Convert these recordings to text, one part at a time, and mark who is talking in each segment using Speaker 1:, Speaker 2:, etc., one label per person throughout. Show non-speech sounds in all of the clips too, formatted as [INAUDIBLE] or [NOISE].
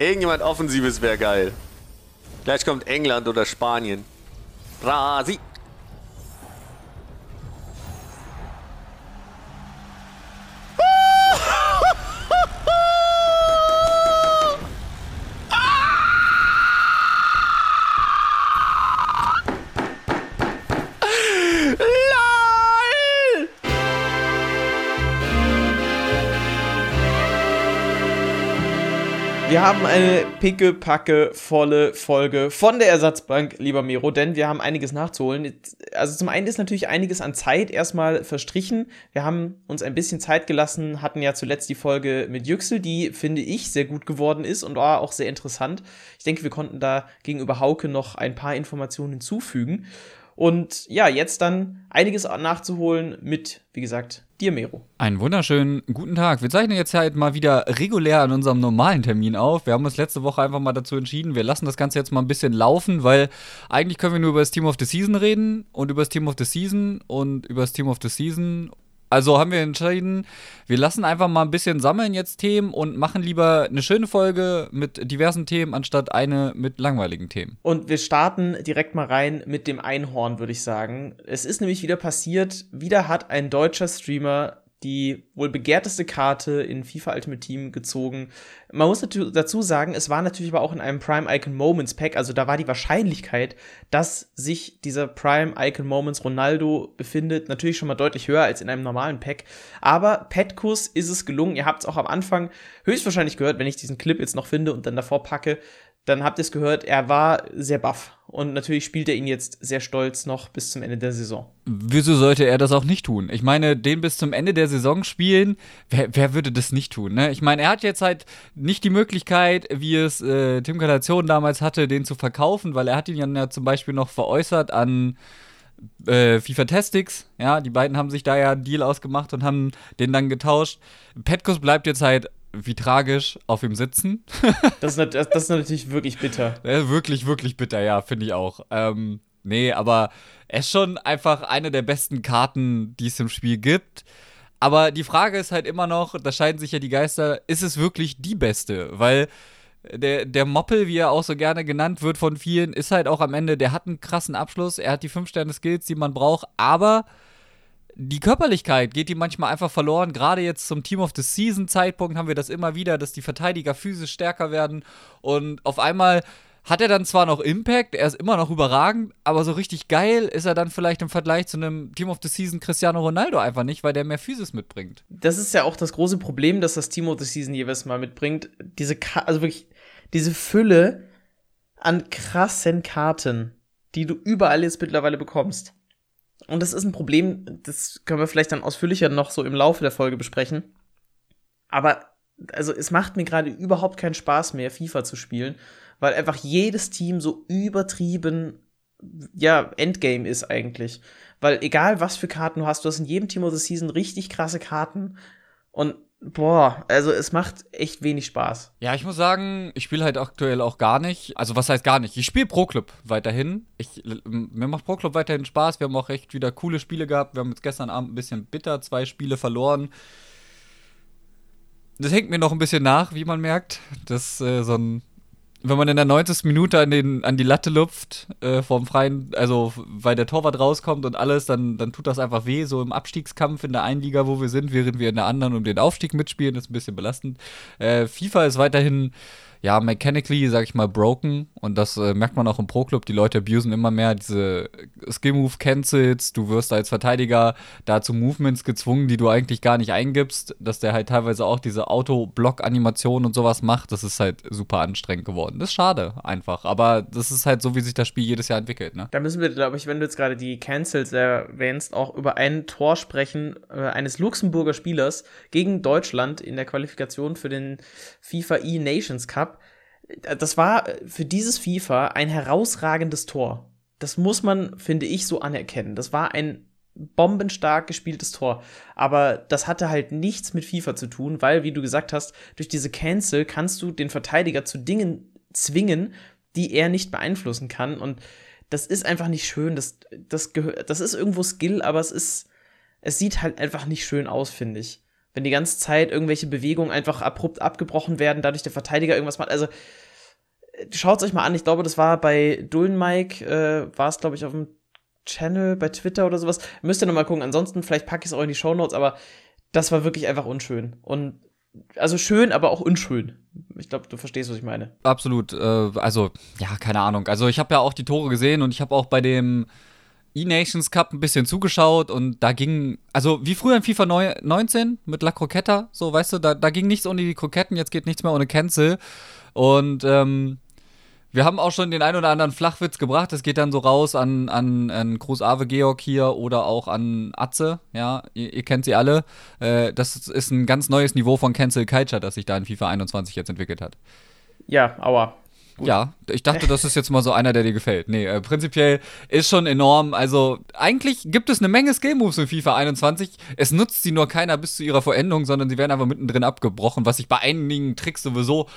Speaker 1: Irgendjemand Offensives wäre geil. Gleich kommt England oder Spanien. Brasil.
Speaker 2: Haben eine pickepacke volle Folge von der Ersatzbank, lieber Miro, denn wir haben einiges nachzuholen. Also zum einen ist natürlich einiges an Zeit erstmal verstrichen. Wir haben uns ein bisschen Zeit gelassen, hatten ja zuletzt die Folge mit Yüksel, die finde ich sehr gut geworden ist und war auch sehr interessant. Ich denke, wir konnten da gegenüber Hauke noch ein paar Informationen hinzufügen. Und ja, jetzt dann einiges nachzuholen mit, wie gesagt, dir, Mero.
Speaker 3: Einen wunderschönen guten Tag. Wir zeichnen jetzt halt mal wieder regulär an unserem normalen Termin auf. Wir haben uns letzte Woche einfach mal dazu entschieden, wir lassen das Ganze jetzt mal ein bisschen laufen, weil eigentlich können wir nur über das Team of the Season reden und über das Team of the Season und über das Team of the Season also haben wir entschieden, wir lassen einfach mal ein bisschen sammeln jetzt Themen und machen lieber eine schöne Folge mit diversen Themen anstatt eine mit langweiligen Themen.
Speaker 2: Und wir starten direkt mal rein mit dem Einhorn, würde ich sagen. Es ist nämlich wieder passiert, wieder hat ein deutscher Streamer die wohl begehrteste Karte in FIFA Ultimate Team gezogen. Man muss dazu sagen, es war natürlich aber auch in einem Prime Icon Moments Pack, also da war die Wahrscheinlichkeit, dass sich dieser Prime Icon Moments Ronaldo befindet, natürlich schon mal deutlich höher als in einem normalen Pack. Aber Petkus ist es gelungen, ihr habt es auch am Anfang höchstwahrscheinlich gehört, wenn ich diesen Clip jetzt noch finde und dann davor packe, dann habt ihr es gehört, er war sehr baff. Und natürlich spielt er ihn jetzt sehr stolz noch bis zum Ende der Saison.
Speaker 3: Wieso sollte er das auch nicht tun? Ich meine, den bis zum Ende der Saison spielen, wer, wer würde das nicht tun? Ne? Ich meine, er hat jetzt halt nicht die Möglichkeit, wie es äh, Tim Kalation damals hatte, den zu verkaufen, weil er hat ihn ja zum Beispiel noch veräußert an äh, FIFA Testix. Ja, die beiden haben sich da ja einen Deal ausgemacht und haben den dann getauscht. Petkus bleibt jetzt halt wie tragisch auf ihm sitzen. [LAUGHS]
Speaker 2: das, ist, das, ist natürlich wirklich bitter.
Speaker 3: Ja, wirklich, wirklich bitter, ja, finde ich auch. Ähm, nee, aber er ist schon einfach eine der besten Karten, die es im Spiel gibt. Aber die Frage ist halt immer noch, da scheiden sich ja die Geister, ist es wirklich die beste? Weil der, der Moppel, wie er auch so gerne genannt wird von vielen, ist halt auch am Ende, der hat einen krassen Abschluss, er hat die 5-Sterne-Skills, die man braucht, aber die Körperlichkeit geht ihm manchmal einfach verloren. Gerade jetzt zum Team of the Season Zeitpunkt haben wir das immer wieder, dass die Verteidiger physisch stärker werden und auf einmal hat er dann zwar noch Impact, er ist immer noch überragend, aber so richtig geil ist er dann vielleicht im Vergleich zu einem Team of the Season Cristiano Ronaldo einfach nicht, weil der mehr Physis mitbringt.
Speaker 2: Das ist ja auch das große Problem, dass das Team of the Season jeweils mal mitbringt. Diese, Ka also wirklich, diese Fülle an krassen Karten, die du überall jetzt mittlerweile bekommst. Und das ist ein Problem, das können wir vielleicht dann ausführlicher noch so im Laufe der Folge besprechen. Aber also es macht mir gerade überhaupt keinen Spaß mehr, FIFA zu spielen, weil einfach jedes Team so übertrieben, ja, Endgame ist eigentlich. Weil egal was für Karten du hast, du hast in jedem Team of the Season richtig krasse Karten. Und Boah, also es macht echt wenig Spaß.
Speaker 3: Ja, ich muss sagen, ich spiele halt aktuell auch gar nicht. Also was heißt gar nicht? Ich spiele Pro Club weiterhin. Ich, mir macht Pro Club weiterhin Spaß. Wir haben auch echt wieder coole Spiele gehabt. Wir haben jetzt gestern Abend ein bisschen bitter zwei Spiele verloren. Das hängt mir noch ein bisschen nach, wie man merkt. Das ist äh, so ein wenn man in der 90. Minute an, den, an die Latte lupft, äh, vom freien, also weil der Torwart rauskommt und alles, dann, dann tut das einfach weh, so im Abstiegskampf in der einen Liga, wo wir sind, während wir in der anderen um den Aufstieg mitspielen, ist ein bisschen belastend. Äh, FIFA ist weiterhin ja, mechanically, sag ich mal, broken. Und das äh, merkt man auch im Pro-Club. Die Leute abusen immer mehr diese Skill-Move-Cancels. Du wirst als Verteidiger dazu Movements gezwungen, die du eigentlich gar nicht eingibst. Dass der halt teilweise auch diese Auto-Block-Animation und sowas macht. Das ist halt super anstrengend geworden. Das ist schade einfach. Aber das ist halt so, wie sich das Spiel jedes Jahr entwickelt, ne?
Speaker 2: Da müssen wir, glaube ich, wenn du jetzt gerade die Cancels erwähnst, auch über ein Tor sprechen äh, eines Luxemburger Spielers gegen Deutschland in der Qualifikation für den FIFA E-Nations Cup das war für dieses FIFA ein herausragendes Tor. Das muss man, finde ich, so anerkennen. Das war ein bombenstark gespieltes Tor. Aber das hatte halt nichts mit FIFA zu tun, weil, wie du gesagt hast, durch diese Cancel kannst du den Verteidiger zu Dingen zwingen, die er nicht beeinflussen kann. Und das ist einfach nicht schön. Das, das, das ist irgendwo Skill, aber es ist, es sieht halt einfach nicht schön aus, finde ich. Wenn die ganze Zeit irgendwelche Bewegungen einfach abrupt abgebrochen werden, dadurch der Verteidiger irgendwas macht. Also schaut es euch mal an. Ich glaube, das war bei Dullen Mike, äh, war es, glaube ich, auf dem Channel, bei Twitter oder sowas. Müsst ihr nochmal gucken. Ansonsten, vielleicht packe ich es auch in die Show Notes, aber das war wirklich einfach unschön. Und also schön, aber auch unschön. Ich glaube, du verstehst, was ich meine.
Speaker 3: Absolut. Äh, also, ja, keine Ahnung. Also, ich habe ja auch die Tore gesehen und ich habe auch bei dem E-Nations Cup ein bisschen zugeschaut und da ging, also wie früher in FIFA 19 mit La Croqueta, so, weißt du, da, da ging nichts ohne die Kroketten, jetzt geht nichts mehr ohne Cancel. Und ähm, wir haben auch schon den ein oder anderen Flachwitz gebracht. Das geht dann so raus an, an, an Gruß Ave Georg hier oder auch an Atze. Ja, ihr, ihr kennt sie alle. Äh, das ist ein ganz neues Niveau von Cancel Culture, das sich da in FIFA 21 jetzt entwickelt hat.
Speaker 2: Ja, aua.
Speaker 3: Gut. Ja, ich dachte, das ist jetzt mal so einer, der dir gefällt. Nee, äh, prinzipiell ist schon enorm. Also, eigentlich gibt es eine Menge Skill-Moves in FIFA 21. Es nutzt sie nur keiner bis zu ihrer Vollendung, sondern sie werden einfach mittendrin abgebrochen, was ich bei einigen Tricks sowieso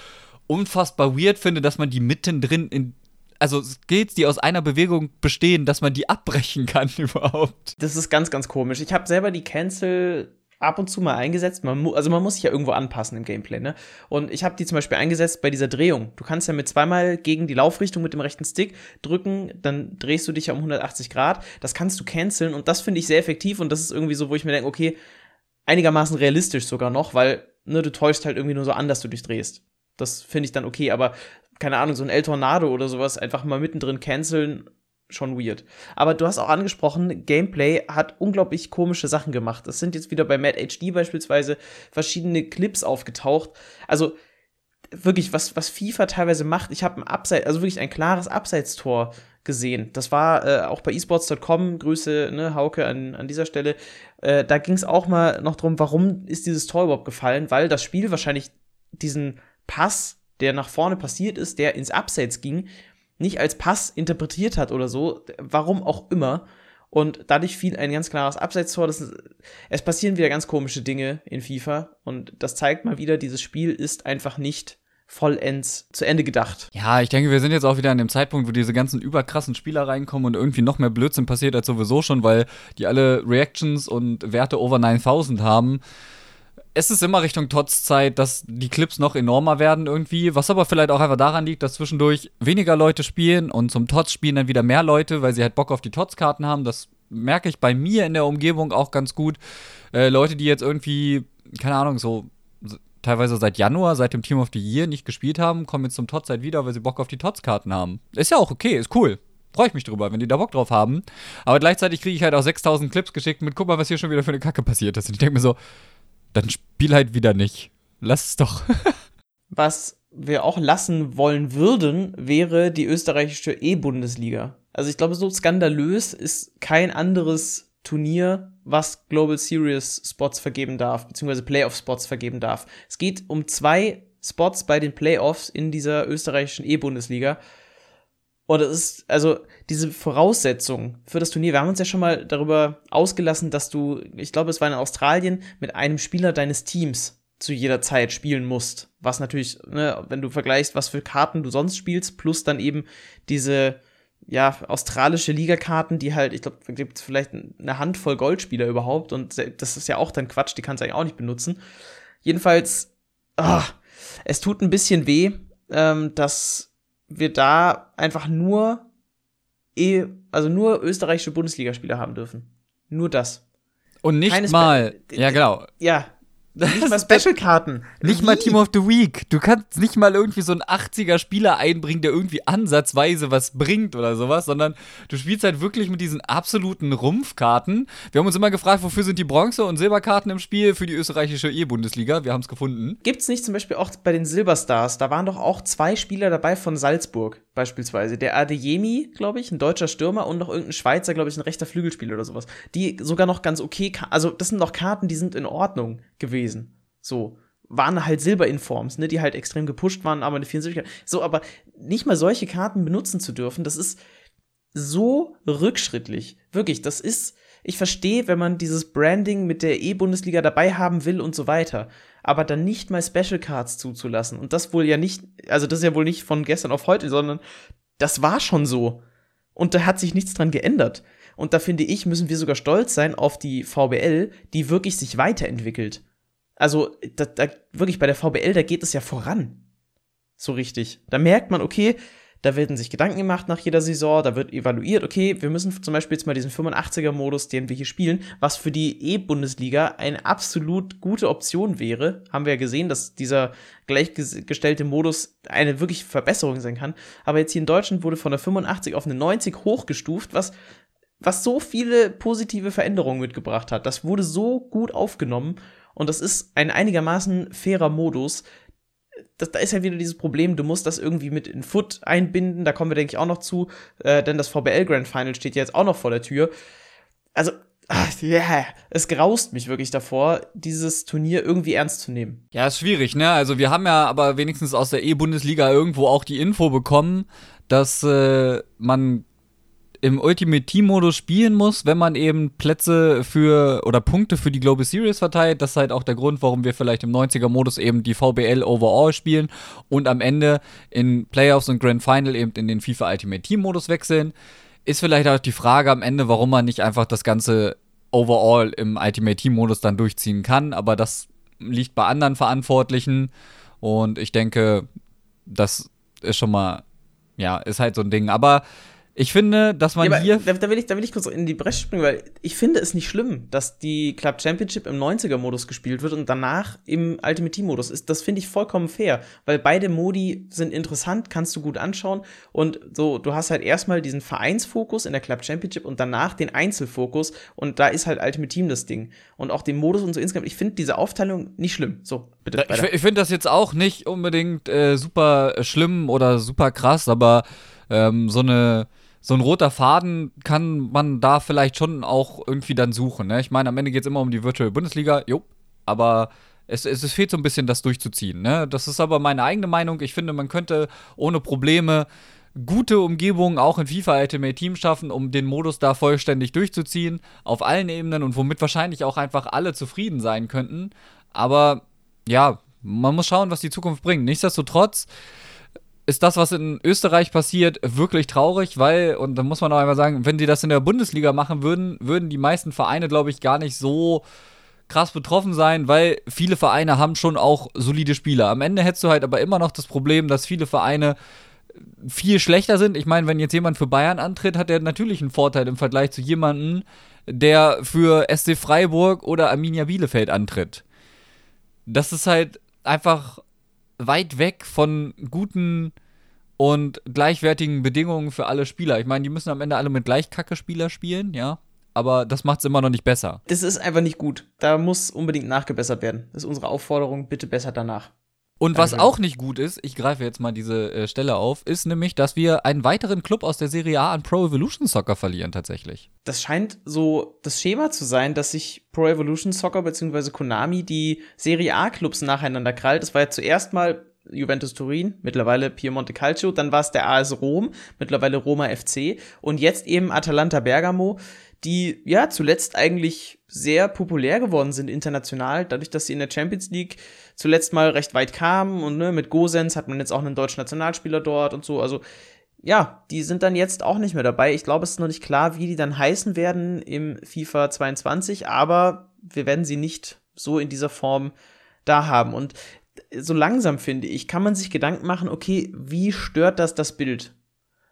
Speaker 3: unfassbar weird finde, dass man die mittendrin in also Skills, die aus einer Bewegung bestehen, dass man die abbrechen kann [LAUGHS] überhaupt.
Speaker 2: Das ist ganz, ganz komisch. Ich habe selber die Cancel ab und zu mal eingesetzt. Man also man muss sich ja irgendwo anpassen im Gameplay, ne? Und ich habe die zum Beispiel eingesetzt bei dieser Drehung. Du kannst ja mit zweimal gegen die Laufrichtung mit dem rechten Stick drücken, dann drehst du dich ja um 180 Grad. Das kannst du canceln und das finde ich sehr effektiv und das ist irgendwie so, wo ich mir denke, okay, einigermaßen realistisch sogar noch, weil ne, du täuschst halt irgendwie nur so an, dass du dich drehst. Das finde ich dann okay, aber keine Ahnung, so ein El Tornado oder sowas einfach mal mittendrin canceln, schon weird. Aber du hast auch angesprochen, Gameplay hat unglaublich komische Sachen gemacht. Es sind jetzt wieder bei Mad HD beispielsweise verschiedene Clips aufgetaucht. Also wirklich, was, was FIFA teilweise macht, ich habe ein Abseits, also wirklich ein klares Abseitstor gesehen. Das war äh, auch bei esports.com, Grüße, ne, Hauke an, an dieser Stelle. Äh, da ging es auch mal noch drum, warum ist dieses Tor überhaupt gefallen? Weil das Spiel wahrscheinlich diesen Pass, der nach vorne passiert ist, der ins Abseits ging, nicht als Pass interpretiert hat oder so, warum auch immer. Und dadurch fiel ein ganz klares Abseitstor. Das es passieren wieder ganz komische Dinge in FIFA. Und das zeigt mal wieder, dieses Spiel ist einfach nicht vollends zu Ende gedacht.
Speaker 3: Ja, ich denke, wir sind jetzt auch wieder an dem Zeitpunkt, wo diese ganzen überkrassen Spieler reinkommen und irgendwie noch mehr Blödsinn passiert als sowieso schon, weil die alle Reactions und Werte over 9000 haben es ist immer Richtung Tots-Zeit, dass die Clips noch enormer werden irgendwie, was aber vielleicht auch einfach daran liegt, dass zwischendurch weniger Leute spielen und zum Tots spielen dann wieder mehr Leute, weil sie halt Bock auf die Tots-Karten haben. Das merke ich bei mir in der Umgebung auch ganz gut. Äh, Leute, die jetzt irgendwie, keine Ahnung, so teilweise seit Januar, seit dem Team of the Year nicht gespielt haben, kommen jetzt zum Tots-Zeit wieder, weil sie Bock auf die Tots-Karten haben. Ist ja auch okay, ist cool freue ich mich drüber, wenn die da Bock drauf haben. Aber gleichzeitig kriege ich halt auch 6000 Clips geschickt mit, guck mal, was hier schon wieder für eine Kacke passiert ist. Und ich denke mir so, dann spiel halt wieder nicht. Lass es doch. [LAUGHS]
Speaker 2: Was wir auch lassen wollen würden, wäre die österreichische E-Bundesliga. Also ich glaube, so skandalös ist kein anderes Turnier, was Global Series Spots vergeben darf, beziehungsweise Playoff Spots vergeben darf. Es geht um zwei Spots bei den Playoffs in dieser österreichischen E-Bundesliga. Und es ist, also, diese Voraussetzung für das Turnier, wir haben uns ja schon mal darüber ausgelassen, dass du, ich glaube, es war in Australien, mit einem Spieler deines Teams zu jeder Zeit spielen musst. Was natürlich, ne, wenn du vergleichst, was für Karten du sonst spielst, plus dann eben diese, ja, australische Ligakarten, die halt, ich glaube, gibt vielleicht eine Handvoll Goldspieler überhaupt und das ist ja auch dann Quatsch, die kannst du eigentlich auch nicht benutzen. Jedenfalls, ach, es tut ein bisschen weh, ähm, dass wir da einfach nur eh, also nur österreichische Bundesligaspieler haben dürfen. Nur das.
Speaker 3: Und nicht Keine mal, ja genau.
Speaker 2: Ja, nicht mal Special-Karten.
Speaker 3: Nicht Wie? mal Team of the Week. Du kannst nicht mal irgendwie so einen 80er-Spieler einbringen, der irgendwie ansatzweise was bringt oder sowas, sondern du spielst halt wirklich mit diesen absoluten Rumpfkarten. Wir haben uns immer gefragt, wofür sind die Bronze- und Silberkarten im Spiel für die österreichische E-Bundesliga? Wir haben es gefunden.
Speaker 2: Gibt es nicht zum Beispiel auch bei den Silberstars? Da waren doch auch zwei Spieler dabei von Salzburg beispielsweise. Der Adeyemi, glaube ich, ein deutscher Stürmer und noch irgendein Schweizer, glaube ich, ein rechter Flügelspieler oder sowas. Die sogar noch ganz okay, also das sind noch Karten, die sind in Ordnung gewesen. So. Waren halt Silberinforms, ne, die halt extrem gepusht waren, aber eine 74 So, aber nicht mal solche Karten benutzen zu dürfen, das ist so rückschrittlich. Wirklich, das ist, ich verstehe, wenn man dieses Branding mit der E-Bundesliga dabei haben will und so weiter. Aber dann nicht mal Special Cards zuzulassen. Und das wohl ja nicht, also das ist ja wohl nicht von gestern auf heute, sondern das war schon so. Und da hat sich nichts dran geändert. Und da finde ich, müssen wir sogar stolz sein auf die VBL, die wirklich sich weiterentwickelt. Also, da, da, wirklich bei der VBL, da geht es ja voran. So richtig. Da merkt man, okay, da werden sich Gedanken gemacht nach jeder Saison, da wird evaluiert, okay, wir müssen zum Beispiel jetzt mal diesen 85er-Modus, den wir hier spielen, was für die E-Bundesliga eine absolut gute Option wäre. Haben wir ja gesehen, dass dieser gleichgestellte Modus eine wirklich Verbesserung sein kann. Aber jetzt hier in Deutschland wurde von der 85 auf eine 90 hochgestuft, was was so viele positive Veränderungen mitgebracht hat. Das wurde so gut aufgenommen und das ist ein einigermaßen fairer Modus. Das, da ist halt wieder dieses Problem, du musst das irgendwie mit in Foot einbinden, da kommen wir, denke ich, auch noch zu, äh, denn das VBL Grand Final steht jetzt auch noch vor der Tür. Also, ach, yeah, es graust mich wirklich davor, dieses Turnier irgendwie ernst zu nehmen.
Speaker 3: Ja, ist schwierig, ne? Also, wir haben ja aber wenigstens aus der E-Bundesliga irgendwo auch die Info bekommen, dass äh, man im Ultimate Team Modus spielen muss, wenn man eben Plätze für oder Punkte für die Global Series verteilt. Das ist halt auch der Grund, warum wir vielleicht im 90er Modus eben die VBL Overall spielen und am Ende in Playoffs und Grand Final eben in den FIFA Ultimate Team Modus wechseln. Ist vielleicht auch die Frage am Ende, warum man nicht einfach das ganze Overall im Ultimate Team Modus dann durchziehen kann, aber das liegt bei anderen Verantwortlichen und ich denke, das ist schon mal ja, ist halt so ein Ding, aber ich finde, dass man ja, hier.
Speaker 2: Da, da, will ich, da will ich kurz in die Bresche springen, weil ich finde es nicht schlimm, dass die Club Championship im 90er-Modus gespielt wird und danach im Ultimate Team-Modus. Das finde ich vollkommen fair, weil beide Modi sind interessant, kannst du gut anschauen. Und so, du hast halt erstmal diesen Vereinsfokus in der Club Championship und danach den Einzelfokus. Und da ist halt Ultimate Team das Ding. Und auch den Modus und so insgesamt. Ich finde diese Aufteilung nicht schlimm. So,
Speaker 3: bitte. Ich, ich finde das jetzt auch nicht unbedingt äh, super schlimm oder super krass, aber ähm, so eine so ein roter Faden kann man da vielleicht schon auch irgendwie dann suchen. Ne? Ich meine, am Ende geht es immer um die Virtual Bundesliga, jo, aber es, es, es, fehlt so ein bisschen, das durchzuziehen. Ne? Das ist aber meine eigene Meinung. Ich finde, man könnte ohne Probleme gute Umgebungen auch in FIFA Ultimate Team schaffen, um den Modus da vollständig durchzuziehen, auf allen Ebenen und womit wahrscheinlich auch einfach alle zufrieden sein könnten. Aber ja, man muss schauen, was die Zukunft bringt. Nichtsdestotrotz ist das, was in Österreich passiert, wirklich traurig, weil, und da muss man auch einmal sagen, wenn die das in der Bundesliga machen würden, würden die meisten Vereine, glaube ich, gar nicht so krass betroffen sein, weil viele Vereine haben schon auch solide Spieler. Am Ende hättest du halt aber immer noch das Problem, dass viele Vereine viel schlechter sind. Ich meine, wenn jetzt jemand für Bayern antritt, hat er natürlich einen Vorteil im Vergleich zu jemandem, der für SC Freiburg oder Arminia Bielefeld antritt. Das ist halt einfach weit weg von guten und gleichwertigen Bedingungen für alle Spieler. Ich meine, die müssen am Ende alle mit gleich kacke Spieler spielen, ja. Aber das macht es immer noch nicht besser.
Speaker 2: Das ist einfach nicht gut. Da muss unbedingt nachgebessert werden. Das ist unsere Aufforderung. Bitte besser danach.
Speaker 3: Und was auch nicht gut ist, ich greife jetzt mal diese äh, Stelle auf, ist nämlich, dass wir einen weiteren Club aus der Serie A an Pro Evolution Soccer verlieren tatsächlich.
Speaker 2: Das scheint so das Schema zu sein, dass sich Pro Evolution Soccer bzw. Konami die Serie A Clubs nacheinander krallt. Das war ja zuerst mal Juventus Turin, mittlerweile Piemonte Calcio, dann war es der AS Rom, mittlerweile Roma FC und jetzt eben Atalanta Bergamo, die ja zuletzt eigentlich sehr populär geworden sind international, dadurch, dass sie in der Champions League zuletzt mal recht weit kamen und ne, mit Gosens hat man jetzt auch einen deutschen Nationalspieler dort und so. Also ja, die sind dann jetzt auch nicht mehr dabei. Ich glaube, es ist noch nicht klar, wie die dann heißen werden im FIFA 22, aber wir werden sie nicht so in dieser Form da haben. Und so langsam finde ich, kann man sich Gedanken machen, okay, wie stört das das Bild?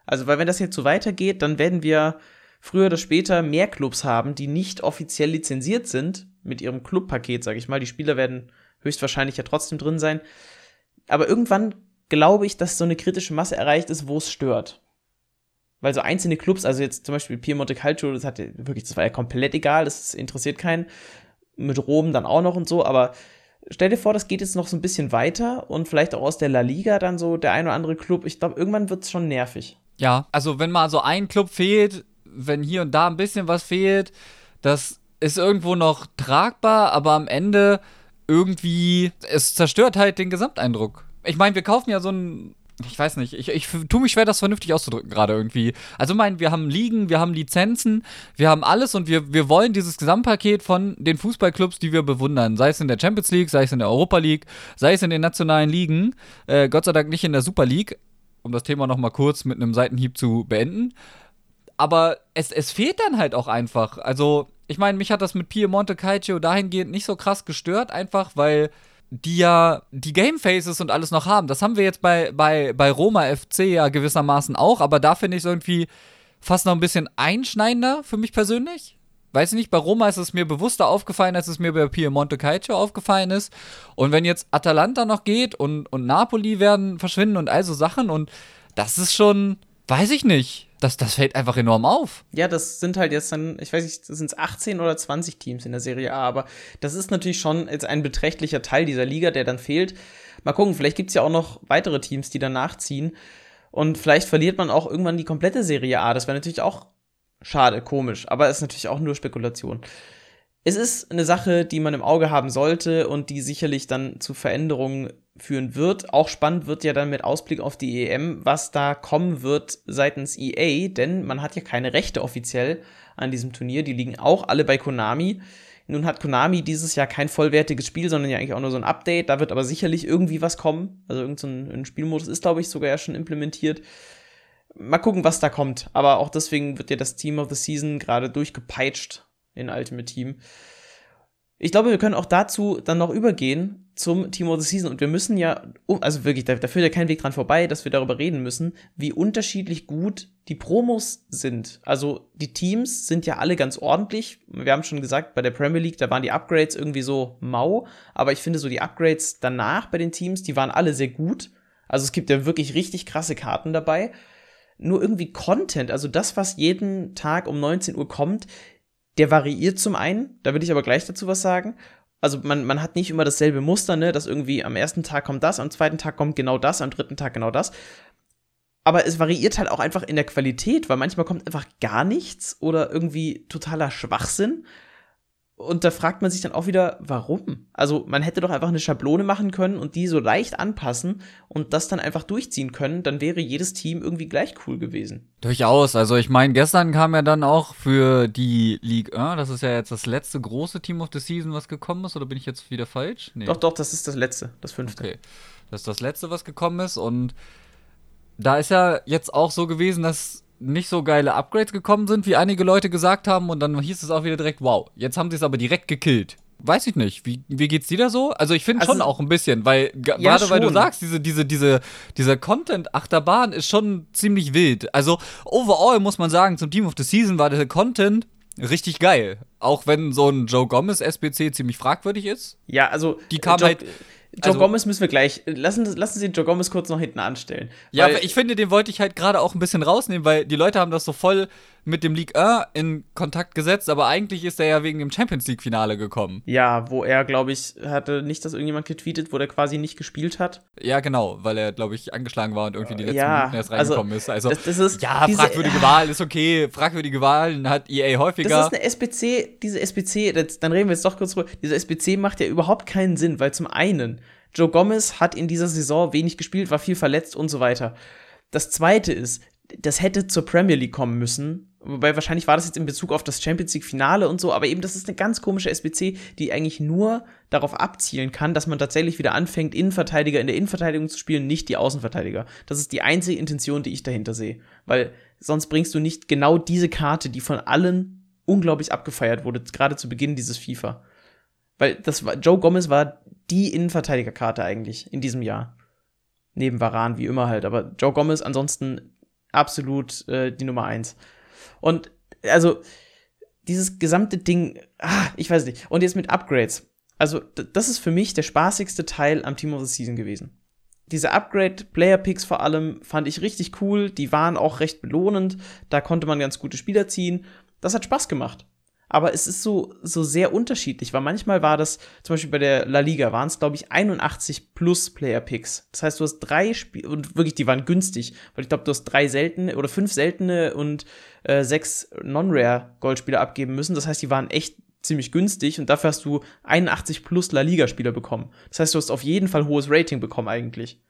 Speaker 2: Also, weil wenn das jetzt so weitergeht, dann werden wir früher oder später mehr Clubs haben, die nicht offiziell lizenziert sind mit ihrem Clubpaket, sage ich mal. Die Spieler werden höchstwahrscheinlich ja trotzdem drin sein. Aber irgendwann glaube ich, dass so eine kritische Masse erreicht ist, wo es stört. Weil so einzelne Clubs, also jetzt zum Beispiel Piemonte Calcio, das hatte wirklich, das war ja komplett egal, das interessiert keinen. Mit Rom dann auch noch und so, aber stell dir vor, das geht jetzt noch so ein bisschen weiter und vielleicht auch aus der La Liga dann so der ein oder andere Club. Ich glaube, irgendwann wird es schon nervig.
Speaker 3: Ja, also wenn mal so ein Club fehlt, wenn hier und da ein bisschen was fehlt, das ist irgendwo noch tragbar, aber am Ende irgendwie, es zerstört halt den Gesamteindruck. Ich meine, wir kaufen ja so ein ich weiß nicht, ich, ich tue mich schwer, das vernünftig auszudrücken gerade irgendwie. Also, ich meine, wir haben Ligen, wir haben Lizenzen, wir haben alles und wir, wir wollen dieses Gesamtpaket von den Fußballclubs, die wir bewundern. Sei es in der Champions League, sei es in der Europa League, sei es in den nationalen Ligen. Äh, Gott sei Dank nicht in der Super League, um das Thema nochmal kurz mit einem Seitenhieb zu beenden. Aber es, es fehlt dann halt auch einfach. Also, ich meine, mich hat das mit Piemonte Calcio dahingehend nicht so krass gestört, einfach weil die ja die Game Faces und alles noch haben. Das haben wir jetzt bei, bei, bei Roma FC ja gewissermaßen auch, aber da finde ich es irgendwie fast noch ein bisschen einschneidender für mich persönlich. Weiß ich nicht, bei Roma ist es mir bewusster aufgefallen, als es mir bei Piemonte Calcio aufgefallen ist. Und wenn jetzt Atalanta noch geht und, und Napoli werden verschwinden und all so Sachen und das ist schon, weiß ich nicht. Das, das fällt einfach enorm auf.
Speaker 2: Ja, das sind halt jetzt dann, ich weiß nicht, sind 18 oder 20 Teams in der Serie A, aber das ist natürlich schon jetzt ein beträchtlicher Teil dieser Liga, der dann fehlt. Mal gucken, vielleicht gibt es ja auch noch weitere Teams, die dann nachziehen. Und vielleicht verliert man auch irgendwann die komplette Serie A. Das wäre natürlich auch schade, komisch, aber ist natürlich auch nur Spekulation. Es ist eine Sache, die man im Auge haben sollte und die sicherlich dann zu Veränderungen führen wird. Auch spannend wird ja dann mit Ausblick auf die EM, was da kommen wird seitens EA, denn man hat ja keine Rechte offiziell an diesem Turnier. Die liegen auch alle bei Konami. Nun hat Konami dieses Jahr kein vollwertiges Spiel, sondern ja eigentlich auch nur so ein Update. Da wird aber sicherlich irgendwie was kommen. Also irgendein so Spielmodus ist, glaube ich, sogar ja schon implementiert. Mal gucken, was da kommt. Aber auch deswegen wird ja das Team of the Season gerade durchgepeitscht in Ultimate Team. Ich glaube, wir können auch dazu dann noch übergehen zum Team of the Season. Und wir müssen ja, also wirklich, da, da führt ja kein Weg dran vorbei, dass wir darüber reden müssen, wie unterschiedlich gut die Promos sind. Also die Teams sind ja alle ganz ordentlich. Wir haben schon gesagt, bei der Premier League, da waren die Upgrades irgendwie so mau. Aber ich finde so die Upgrades danach bei den Teams, die waren alle sehr gut. Also es gibt ja wirklich richtig krasse Karten dabei. Nur irgendwie Content, also das, was jeden Tag um 19 Uhr kommt, der variiert zum einen, da will ich aber gleich dazu was sagen. Also man, man hat nicht immer dasselbe Muster, ne, dass irgendwie am ersten Tag kommt das, am zweiten Tag kommt genau das, am dritten Tag genau das. Aber es variiert halt auch einfach in der Qualität, weil manchmal kommt einfach gar nichts oder irgendwie totaler Schwachsinn. Und da fragt man sich dann auch wieder, warum? Also man hätte doch einfach eine Schablone machen können und die so leicht anpassen und das dann einfach durchziehen können, dann wäre jedes Team irgendwie gleich cool gewesen.
Speaker 3: Durchaus. Also ich meine, gestern kam ja dann auch für die League 1, das ist ja jetzt das letzte große Team of the Season, was gekommen ist, oder bin ich jetzt wieder falsch?
Speaker 2: Nee. Doch, doch, das ist das letzte, das fünfte. Okay.
Speaker 3: Das ist das letzte, was gekommen ist und da ist ja jetzt auch so gewesen, dass nicht so geile Upgrades gekommen sind, wie einige Leute gesagt haben. Und dann hieß es auch wieder direkt, wow, jetzt haben sie es aber direkt gekillt. Weiß ich nicht. Wie, wie geht's dir da so? Also ich finde also, schon auch ein bisschen, weil ja, gerade weil du sagst, diese, diese, diese, dieser Content-Achterbahn ist schon ziemlich wild. Also overall muss man sagen, zum Team of the Season war der Content richtig geil. Auch wenn so ein Joe Gomez SBC ziemlich fragwürdig ist.
Speaker 2: Ja, also
Speaker 3: die kam Joe, halt
Speaker 2: Joe also, Gomez müssen wir gleich. Lassen, lassen Sie Joe Gomez kurz noch hinten anstellen.
Speaker 3: Ja, aber ich finde, den wollte ich halt gerade auch ein bisschen rausnehmen, weil die Leute haben das so voll mit dem League 1 in Kontakt gesetzt, aber eigentlich ist er ja wegen dem Champions League-Finale gekommen.
Speaker 2: Ja, wo er, glaube ich, hatte nicht, dass irgendjemand getweetet, wo der quasi nicht gespielt hat.
Speaker 3: Ja, genau, weil er, glaube ich, angeschlagen war und irgendwie die letzten ja, Minuten erst also reingekommen also, ist. Also,
Speaker 2: das, das ist
Speaker 3: ja, diese, fragwürdige Wahl ist okay. Fragwürdige Wahlen hat EA häufiger.
Speaker 2: Das ist eine SBC, diese SBC, das, dann reden wir jetzt doch kurz drüber. Diese SBC macht ja überhaupt keinen Sinn, weil zum einen Joe Gomez hat in dieser Saison wenig gespielt, war viel verletzt und so weiter. Das zweite ist, das hätte zur Premier League kommen müssen. Wobei wahrscheinlich war das jetzt in Bezug auf das Champions League Finale und so, aber eben das ist eine ganz komische SBC, die eigentlich nur darauf abzielen kann, dass man tatsächlich wieder anfängt, Innenverteidiger in der Innenverteidigung zu spielen, nicht die Außenverteidiger. Das ist die einzige Intention, die ich dahinter sehe. Weil sonst bringst du nicht genau diese Karte, die von allen unglaublich abgefeiert wurde, gerade zu Beginn dieses FIFA. Weil das war, Joe Gomez war die Innenverteidigerkarte eigentlich in diesem Jahr. Neben Varan, wie immer halt. Aber Joe Gomez ansonsten absolut äh, die Nummer eins. Und also, dieses gesamte Ding, ah, ich weiß nicht. Und jetzt mit Upgrades. Also, das ist für mich der spaßigste Teil am Team of the Season gewesen. Diese Upgrade-Player-Picks vor allem fand ich richtig cool. Die waren auch recht belohnend. Da konnte man ganz gute Spieler ziehen. Das hat Spaß gemacht aber es ist so, so sehr unterschiedlich, weil manchmal war das, zum Beispiel bei der La Liga waren es, glaube ich, 81 plus Player-Picks. Das heißt, du hast drei Spiele, und wirklich, die waren günstig, weil ich glaube, du hast drei seltene oder fünf seltene und äh, sechs Non-Rare Goldspieler abgeben müssen. Das heißt, die waren echt ziemlich günstig und dafür hast du 81 plus La Liga-Spieler bekommen. Das heißt, du hast auf jeden Fall hohes Rating bekommen eigentlich.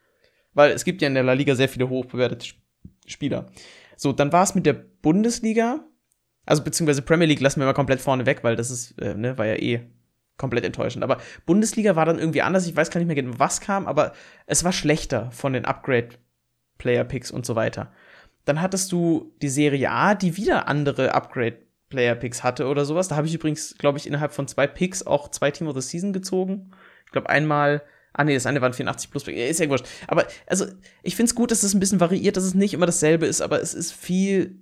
Speaker 2: Weil es gibt ja in der La Liga sehr viele hochbewertete Spieler. So, dann war es mit der Bundesliga also beziehungsweise Premier League lassen wir mal komplett vorne weg, weil das ist, äh, ne, war ja eh komplett enttäuschend. Aber Bundesliga war dann irgendwie anders. Ich weiß gar nicht mehr genau, was kam, aber es war schlechter von den Upgrade-Player-Picks und so weiter. Dann hattest du die Serie A, die wieder andere Upgrade Player-Picks hatte oder sowas. Da habe ich übrigens, glaube ich, innerhalb von zwei Picks auch zwei Team of the Season gezogen. Ich glaube, einmal Ah, nee, das eine waren 84 plus. Ist ja wurscht. Aber, also, ich finde es gut, dass es ein bisschen variiert, dass es nicht immer dasselbe ist, aber es ist viel,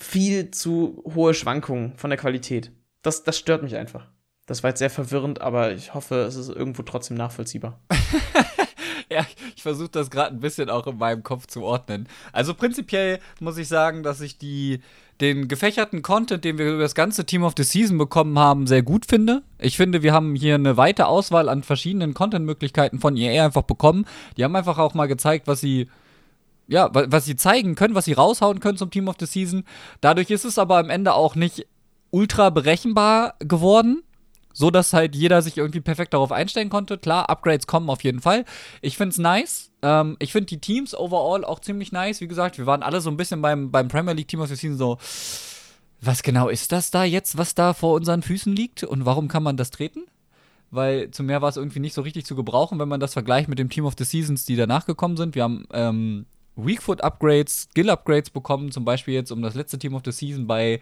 Speaker 2: viel zu hohe Schwankungen von der Qualität. Das, das stört mich einfach. Das war jetzt sehr verwirrend, aber ich hoffe, es ist irgendwo trotzdem nachvollziehbar. [LAUGHS]
Speaker 3: ja, ich versuche das gerade ein bisschen auch in meinem Kopf zu ordnen. Also prinzipiell muss ich sagen, dass ich die, den gefächerten Content, den wir über das ganze Team of the Season bekommen haben, sehr gut finde. Ich finde, wir haben hier eine weite Auswahl an verschiedenen Content-Möglichkeiten von EA einfach bekommen. Die haben einfach auch mal gezeigt, was sie ja, was sie zeigen können, was sie raushauen können zum Team of the Season. Dadurch ist es aber am Ende auch nicht ultra berechenbar geworden so dass halt jeder sich irgendwie perfekt darauf einstellen konnte. Klar, Upgrades kommen auf jeden Fall. Ich finde es nice. Ähm, ich finde die Teams overall auch ziemlich nice. Wie gesagt, wir waren alle so ein bisschen beim, beim Premier League Team of the Season so, was genau ist das da jetzt, was da vor unseren Füßen liegt und warum kann man das treten? Weil zu mehr war es irgendwie nicht so richtig zu gebrauchen, wenn man das vergleicht mit dem Team of the Seasons, die danach gekommen sind. Wir haben ähm, Weakfoot Upgrades, Skill Upgrades bekommen, zum Beispiel jetzt um das letzte Team of the Season bei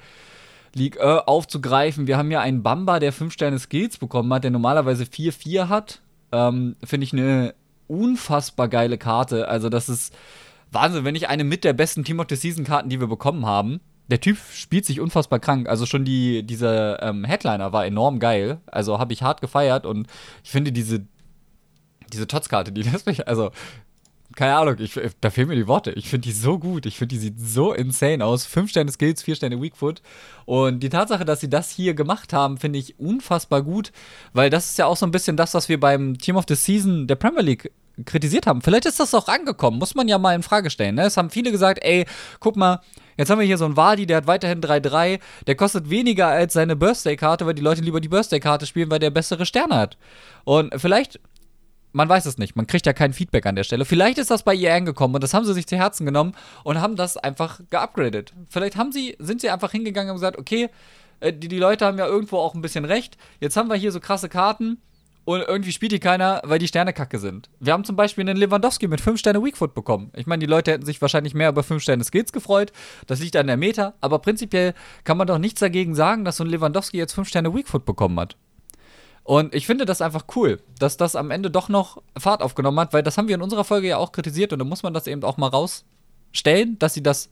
Speaker 3: League äh, aufzugreifen. Wir haben ja einen Bamba, der 5 Sterne Skills bekommen hat, der normalerweise 4-4 hat. Ähm, Finde ich eine unfassbar geile Karte. Also, das ist Wahnsinn, wenn nicht eine mit der besten Team of the Season Karten, die wir bekommen haben. Der Typ spielt sich unfassbar krank. Also schon die, dieser ähm, Headliner war enorm geil. Also habe ich hart gefeiert und ich finde diese, diese Tots-Karte, die [LAUGHS] lässt mich, also keine Ahnung, ich, da fehlen mir die Worte. Ich finde die so gut. Ich finde, die sieht so insane aus. Fünf Sterne Skills, vier Sterne Weakfoot. Und die Tatsache, dass sie das hier gemacht haben, finde ich unfassbar gut, weil das ist ja auch so ein bisschen das, was wir beim Team of the Season der Premier League kritisiert haben. Vielleicht ist das auch angekommen, muss man ja mal in Frage stellen. Ne? Es haben viele gesagt, ey, guck mal, Jetzt haben wir hier so einen Wadi, der hat weiterhin 3-3. Der kostet weniger als seine Birthday-Karte, weil die Leute lieber die Birthday-Karte spielen, weil der bessere Sterne hat. Und vielleicht man weiß es nicht. Man kriegt ja kein Feedback an der Stelle. Vielleicht ist das bei EA angekommen und das haben sie sich zu Herzen genommen und haben das einfach geupgradet. Vielleicht haben sie, sind sie einfach hingegangen und gesagt, okay, äh, die, die Leute haben ja irgendwo auch ein bisschen recht. Jetzt haben wir hier so krasse Karten und irgendwie spielt die keiner, weil die Sterne kacke sind. Wir haben zum Beispiel einen Lewandowski mit 5 Sterne Weakfoot bekommen. Ich meine, die Leute hätten sich wahrscheinlich mehr über 5 Sterne Skills gefreut. Das liegt an der Meta. Aber prinzipiell kann man doch nichts dagegen sagen, dass so ein Lewandowski jetzt 5 Sterne Weakfoot bekommen hat. Und ich finde das einfach cool, dass das am Ende doch noch Fahrt aufgenommen hat, weil das haben wir in unserer Folge ja auch kritisiert und da muss man das eben auch mal rausstellen, dass sie das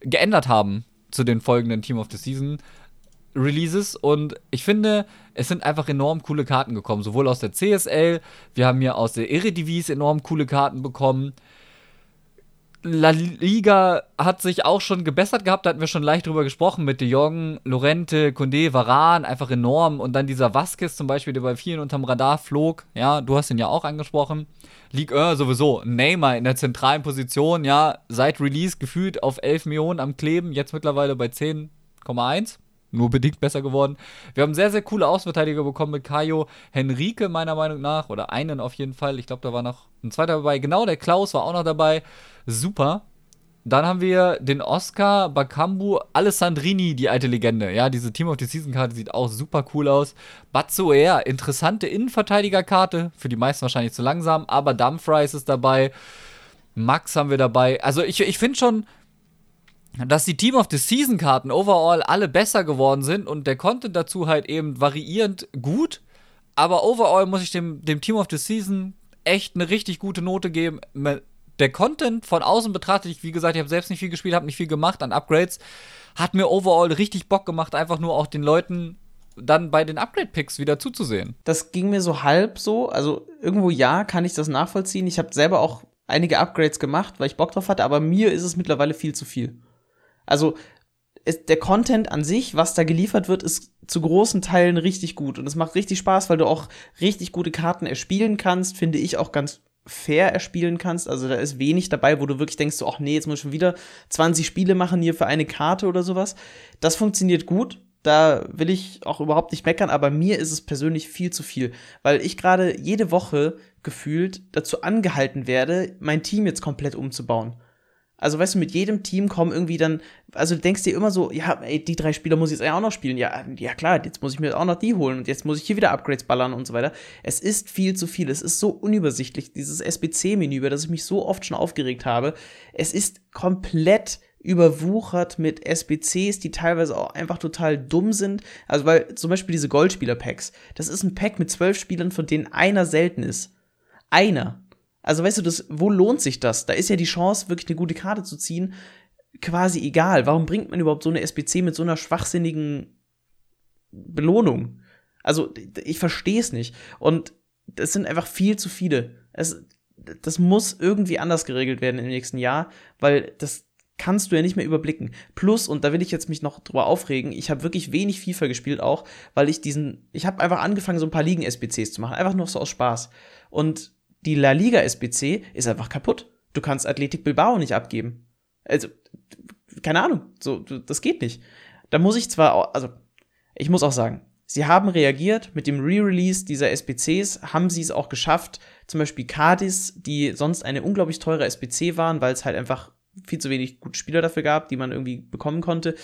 Speaker 3: geändert haben zu den folgenden Team of the Season Releases und ich finde, es sind einfach enorm coole Karten gekommen, sowohl aus der CSL, wir haben hier aus der Eredivisie enorm coole Karten bekommen. La Liga hat sich auch schon gebessert gehabt, da hatten wir schon leicht drüber gesprochen, mit De Jong, Lorente, Condé, Varan, einfach enorm. Und dann dieser Vasquez zum Beispiel, der bei vielen unterm Radar flog, ja, du hast ihn ja auch angesprochen. Ligue 1 sowieso, Neymar in der zentralen Position, ja, seit Release gefühlt auf 11 Millionen am Kleben, jetzt mittlerweile bei 10,1 nur bedingt besser geworden. Wir haben sehr, sehr coole Außenverteidiger bekommen mit Kayo Henrique, meiner Meinung nach, oder einen auf jeden Fall. Ich glaube, da war noch ein zweiter dabei. Genau, der Klaus war auch noch dabei. Super. Dann haben wir den Oscar Bakambu Alessandrini, die alte Legende. Ja, diese Team of the Season Karte sieht auch super cool aus. Batsuer, interessante Innenverteidigerkarte. Für die meisten wahrscheinlich zu langsam, aber Dumfries ist dabei. Max haben wir dabei. Also ich, ich finde schon, dass die Team of the Season Karten overall alle besser geworden sind und der Content dazu halt eben variierend gut. Aber overall muss ich dem, dem Team of the Season echt eine richtig gute Note geben. Der Content von außen betrachtet, ich, wie gesagt, ich habe selbst nicht viel gespielt, habe nicht viel gemacht an Upgrades, hat mir overall richtig Bock gemacht, einfach nur auch den Leuten dann bei den Upgrade-Picks wieder zuzusehen.
Speaker 2: Das ging mir so halb so. Also irgendwo ja, kann ich das nachvollziehen. Ich habe selber auch einige Upgrades gemacht, weil ich Bock drauf hatte, aber mir ist es mittlerweile viel zu viel. Also es, der Content an sich, was da geliefert wird, ist zu großen Teilen richtig gut. Und es macht richtig Spaß, weil du auch richtig gute Karten erspielen kannst, finde ich auch ganz fair erspielen kannst. Also da ist wenig dabei, wo du wirklich denkst, so, ach nee, jetzt muss ich schon wieder 20 Spiele machen hier für eine Karte oder sowas. Das funktioniert gut. Da will ich auch überhaupt nicht meckern, aber mir ist es persönlich viel zu viel, weil ich gerade jede Woche gefühlt dazu angehalten werde, mein Team jetzt komplett umzubauen. Also, weißt du, mit jedem Team kommen irgendwie dann, also du denkst dir immer so, ja, ey, die drei Spieler muss ich jetzt auch noch spielen. Ja, ja klar, jetzt muss ich mir auch noch die holen und jetzt muss ich hier wieder Upgrades ballern und so weiter. Es ist viel zu viel. Es ist so unübersichtlich, dieses SBC-Menü, über das ich mich so oft schon aufgeregt habe. Es ist komplett überwuchert mit SBCs, die teilweise auch einfach total dumm sind. Also, weil zum Beispiel diese Goldspieler-Packs, das ist ein Pack mit zwölf Spielern, von denen einer selten ist. Einer. Also, weißt du, das, wo lohnt sich das? Da ist ja die Chance, wirklich eine gute Karte zu ziehen, quasi egal. Warum bringt man überhaupt so eine SBC mit so einer schwachsinnigen Belohnung? Also, ich verstehe es nicht. Und es sind einfach viel zu viele. Es, das muss irgendwie anders geregelt werden im nächsten Jahr, weil das, kannst du ja nicht mehr überblicken. Plus, und da will ich jetzt mich noch drüber aufregen, ich habe wirklich wenig FIFA gespielt auch, weil ich diesen, ich habe einfach angefangen, so ein paar Ligen-SBCs zu machen, einfach nur so aus Spaß. Und die La Liga-SBC ist einfach kaputt. Du kannst Athletic Bilbao nicht abgeben. Also, keine Ahnung, so, das geht nicht. Da muss ich zwar, auch, also, ich muss auch sagen, sie haben reagiert mit dem Re-Release dieser SBCs, haben sie es auch geschafft, zum Beispiel Cardis, die sonst eine unglaublich teure SBC waren, weil es halt einfach viel zu wenig gute Spieler dafür gab, die man irgendwie bekommen konnte.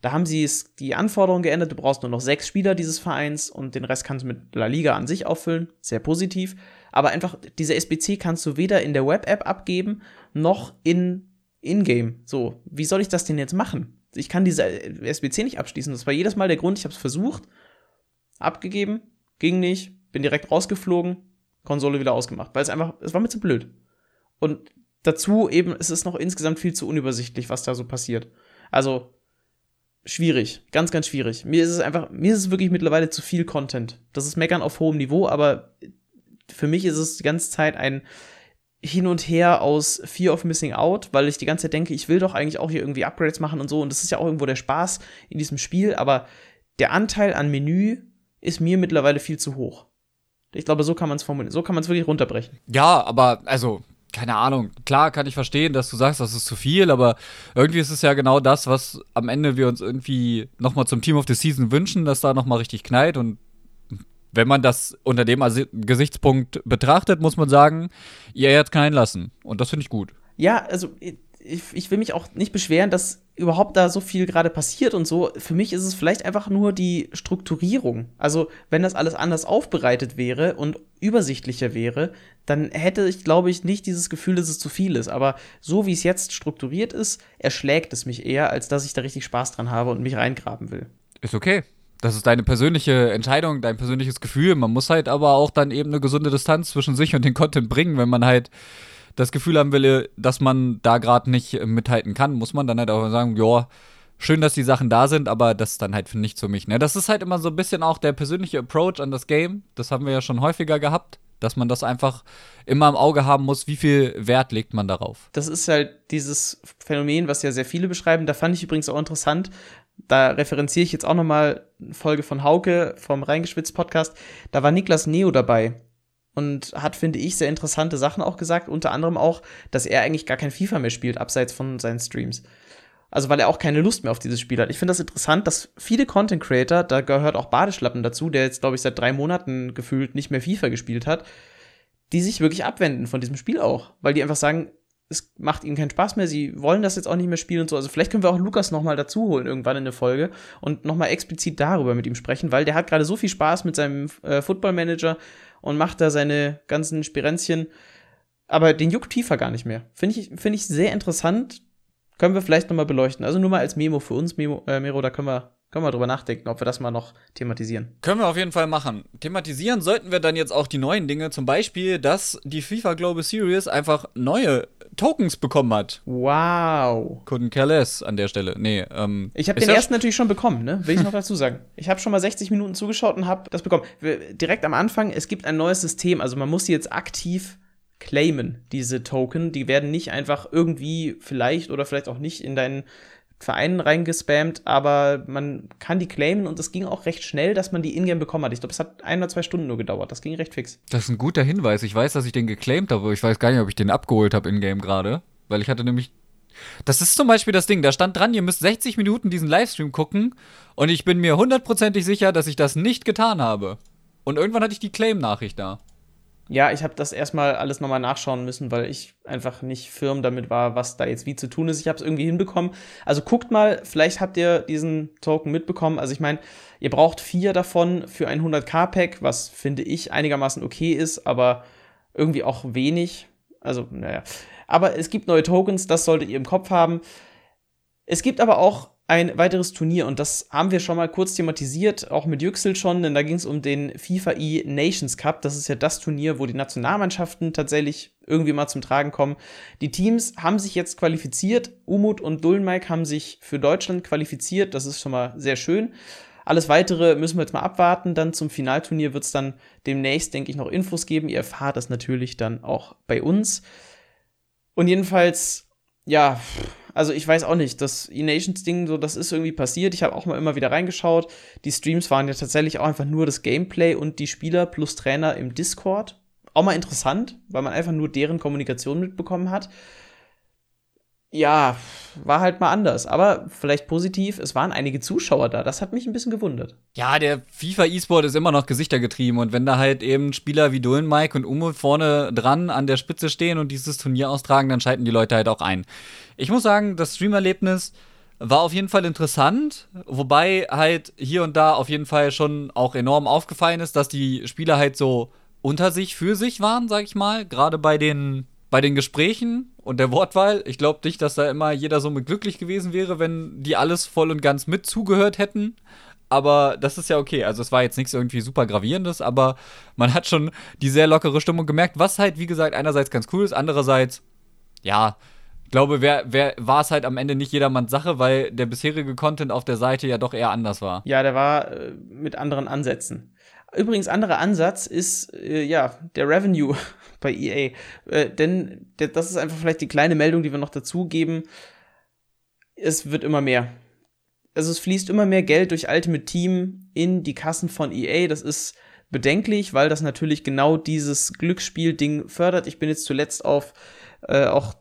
Speaker 2: Da haben sie es die Anforderungen geändert. Du brauchst nur noch sechs Spieler dieses Vereins und den Rest kannst du mit La Liga an sich auffüllen. Sehr positiv. Aber einfach, diese SBC kannst du weder in der Web-App abgeben, noch in Ingame. So, wie soll ich das denn jetzt machen? Ich kann diese SBC nicht abschließen. Das war jedes Mal der Grund. Ich habe es versucht, abgegeben, ging nicht, bin direkt rausgeflogen, Konsole wieder ausgemacht, weil es einfach, es war mir zu blöd. Und dazu eben, es ist noch insgesamt viel zu unübersichtlich, was da so passiert. Also, schwierig, ganz, ganz schwierig. Mir ist es einfach, mir ist es wirklich mittlerweile zu viel Content. Das ist Meckern auf hohem Niveau, aber für mich ist es die ganze Zeit ein Hin und Her aus Fear of Missing Out, weil ich die ganze Zeit denke, ich will doch eigentlich auch hier irgendwie Upgrades machen und so. Und das ist ja auch irgendwo der Spaß in diesem Spiel, aber der Anteil an Menü ist mir mittlerweile viel zu hoch. Ich glaube, so kann man es formulieren. So kann man es wirklich runterbrechen.
Speaker 3: Ja, aber also keine Ahnung, klar kann ich verstehen, dass du sagst, das ist zu viel, aber irgendwie ist es ja genau das, was am Ende wir uns irgendwie nochmal zum Team of the Season wünschen, dass da nochmal richtig knallt und wenn man das unter dem Gesichtspunkt betrachtet, muss man sagen, ihr hat keinen lassen. Und das finde ich gut.
Speaker 2: Ja, also ich, ich will mich auch nicht beschweren, dass überhaupt da so viel gerade passiert und so. Für mich ist es vielleicht einfach nur die Strukturierung. Also, wenn das alles anders aufbereitet wäre und übersichtlicher wäre, dann hätte ich, glaube ich, nicht dieses Gefühl, dass es zu viel ist. Aber so wie es jetzt strukturiert ist, erschlägt es mich eher, als dass ich da richtig Spaß dran habe und mich reingraben will.
Speaker 3: Ist okay. Das ist deine persönliche Entscheidung, dein persönliches Gefühl. Man muss halt aber auch dann eben eine gesunde Distanz zwischen sich und den Content bringen, wenn man halt das Gefühl haben will, dass man da gerade nicht mithalten kann, muss man dann halt auch sagen, ja, schön, dass die Sachen da sind, aber das ist dann halt nichts für mich. Ne? Das ist halt immer so ein bisschen auch der persönliche Approach an das Game. Das haben wir ja schon häufiger gehabt, dass man das einfach immer im Auge haben muss, wie viel Wert legt man darauf.
Speaker 2: Das ist halt dieses Phänomen, was ja sehr viele beschreiben. Da fand ich übrigens auch interessant. Da referenziere ich jetzt auch noch mal eine Folge von Hauke vom Reingeschwitzt Podcast. Da war Niklas Neo dabei und hat, finde ich, sehr interessante Sachen auch gesagt. Unter anderem auch, dass er eigentlich gar kein FIFA mehr spielt, abseits von seinen Streams. Also, weil er auch keine Lust mehr auf dieses Spiel hat. Ich finde das interessant, dass viele Content Creator, da gehört auch Badeschlappen dazu, der jetzt, glaube ich, seit drei Monaten gefühlt nicht mehr FIFA gespielt hat, die sich wirklich abwenden von diesem Spiel auch. Weil die einfach sagen, es macht ihnen keinen Spaß mehr, sie wollen das jetzt auch nicht mehr spielen und so. Also vielleicht können wir auch Lukas noch mal dazu holen irgendwann in der Folge und noch mal explizit darüber mit ihm sprechen, weil der hat gerade so viel Spaß mit seinem äh, Football Manager und macht da seine ganzen Spirenzchen. Aber den juckt FIFA gar nicht mehr. Finde ich, find ich sehr interessant. Können wir vielleicht nochmal beleuchten. Also nur mal als Memo für uns, Memo, äh, Mero, da können wir, können wir drüber nachdenken, ob wir das mal noch thematisieren.
Speaker 3: Können wir auf jeden Fall machen. Thematisieren sollten wir dann jetzt auch die neuen Dinge. Zum Beispiel, dass die FIFA Global Series einfach neue Tokens bekommen hat.
Speaker 2: Wow.
Speaker 3: Couldn't care less an der Stelle. Nee, ähm.
Speaker 2: Ich habe den ersten natürlich schon bekommen, ne? Will ich noch dazu sagen. Ich habe schon mal 60 Minuten zugeschaut und habe das bekommen. Direkt am Anfang, es gibt ein neues System, also man muss sie jetzt aktiv claimen, diese Token. Die werden nicht einfach irgendwie vielleicht oder vielleicht auch nicht in deinen Vereinen reingespammt, aber man kann die claimen und es ging auch recht schnell, dass man die Ingame bekommen hat. Ich glaube, es hat ein oder zwei Stunden nur gedauert. Das ging recht fix.
Speaker 3: Das ist ein guter Hinweis. Ich weiß, dass ich den geclaimt habe, aber ich weiß gar nicht, ob ich den abgeholt habe in-game gerade. Weil ich hatte nämlich. Das ist zum Beispiel das Ding, da stand dran, ihr müsst 60 Minuten diesen Livestream gucken und ich bin mir hundertprozentig sicher, dass ich das nicht getan habe. Und irgendwann hatte ich die Claim-Nachricht da.
Speaker 2: Ja, ich habe das erstmal alles nochmal nachschauen müssen, weil ich einfach nicht firm damit war, was da jetzt wie zu tun ist. Ich habe es irgendwie hinbekommen. Also guckt mal, vielleicht habt ihr diesen Token mitbekommen. Also ich meine, ihr braucht vier davon für ein 100k-Pack, was finde ich einigermaßen okay ist, aber irgendwie auch wenig. Also, naja. Aber es gibt neue Tokens, das solltet ihr im Kopf haben. Es gibt aber auch ein weiteres Turnier und das haben wir schon mal kurz thematisiert, auch mit Yüksel schon, denn da ging es um den FIFA E Nations Cup. Das ist ja das Turnier, wo die Nationalmannschaften tatsächlich irgendwie mal zum Tragen kommen. Die Teams haben sich jetzt qualifiziert. Umut und Dullenmike haben sich für Deutschland qualifiziert. Das ist schon mal sehr schön. Alles weitere müssen wir jetzt mal abwarten. Dann zum Finalturnier wird es dann demnächst, denke ich, noch Infos geben. Ihr erfahrt das natürlich dann auch bei uns. Und jedenfalls, ja, also ich weiß auch nicht, das E-Nations-Ding, so, das ist irgendwie passiert. Ich habe auch mal immer wieder reingeschaut. Die Streams waren ja tatsächlich auch einfach nur das Gameplay und die Spieler plus Trainer im Discord. Auch mal interessant, weil man einfach nur deren Kommunikation mitbekommen hat. Ja, war halt mal anders. Aber vielleicht positiv, es waren einige Zuschauer da. Das hat mich ein bisschen gewundert.
Speaker 3: Ja, der FIFA-E-Sport ist immer noch gesichtergetrieben. Und wenn da halt eben Spieler wie Dolan, Mike und Umo vorne dran an der Spitze stehen und dieses Turnier austragen, dann schalten die Leute halt auch ein. Ich muss sagen, das Streamerlebnis war auf jeden Fall interessant, wobei halt hier und da auf jeden Fall schon auch enorm aufgefallen ist, dass die Spieler halt so unter sich für sich waren, sag ich mal, gerade bei den bei den Gesprächen und der Wortwahl. Ich glaube nicht, dass da immer jeder so mit glücklich gewesen wäre, wenn die alles voll und ganz mit zugehört hätten. Aber das ist ja okay. Also es war jetzt nichts irgendwie super gravierendes, aber man hat schon die sehr lockere Stimmung gemerkt, was halt, wie gesagt, einerseits ganz cool ist, andererseits, ja, ich glaube, wer, wer war es halt am Ende nicht jedermanns Sache, weil der bisherige Content auf der Seite ja doch eher anders war.
Speaker 2: Ja, der war äh, mit anderen Ansätzen. Übrigens, anderer Ansatz ist, äh, ja, der Revenue [LAUGHS] bei EA. Äh, denn der, das ist einfach vielleicht die kleine Meldung, die wir noch dazugeben. Es wird immer mehr. Also es fließt immer mehr Geld durch Ultimate Team in die Kassen von EA. Das ist bedenklich, weil das natürlich genau dieses Glücksspiel-Ding fördert. Ich bin jetzt zuletzt auf äh, auch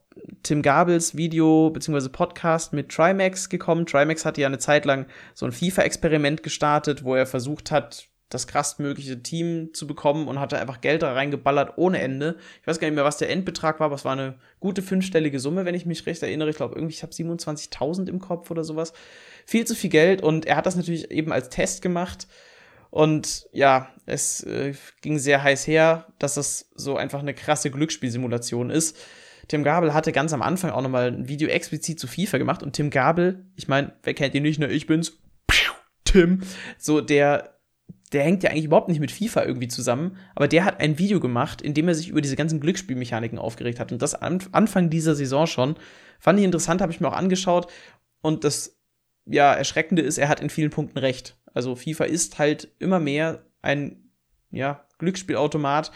Speaker 2: Tim Gabels Video bzw. Podcast mit Trimax gekommen. Trimax hatte ja eine Zeit lang so ein FIFA-Experiment gestartet, wo er versucht hat, das krassmögliche Team zu bekommen und hatte einfach Geld da reingeballert ohne Ende. Ich weiß gar nicht mehr, was der Endbetrag war, aber es war eine gute fünfstellige Summe, wenn ich mich recht erinnere. Ich glaube, irgendwie, ich habe 27.000 im Kopf oder sowas. Viel zu viel Geld und er hat das natürlich eben als Test gemacht. Und ja, es äh, ging sehr heiß her, dass das so einfach eine krasse Glücksspielsimulation ist. Tim Gabel hatte ganz am Anfang auch nochmal ein Video explizit zu FIFA gemacht und Tim Gabel, ich meine, wer kennt ihn nicht, ne? Ich bin's. Tim. So, der der hängt ja eigentlich überhaupt nicht mit FIFA irgendwie zusammen, aber der hat ein Video gemacht, in dem er sich über diese ganzen Glücksspielmechaniken aufgeregt hat. Und das an Anfang dieser Saison schon. Fand ich interessant, habe ich mir auch angeschaut. Und das ja, Erschreckende ist, er hat in vielen Punkten recht. Also FIFA ist halt immer mehr ein ja, Glücksspielautomat.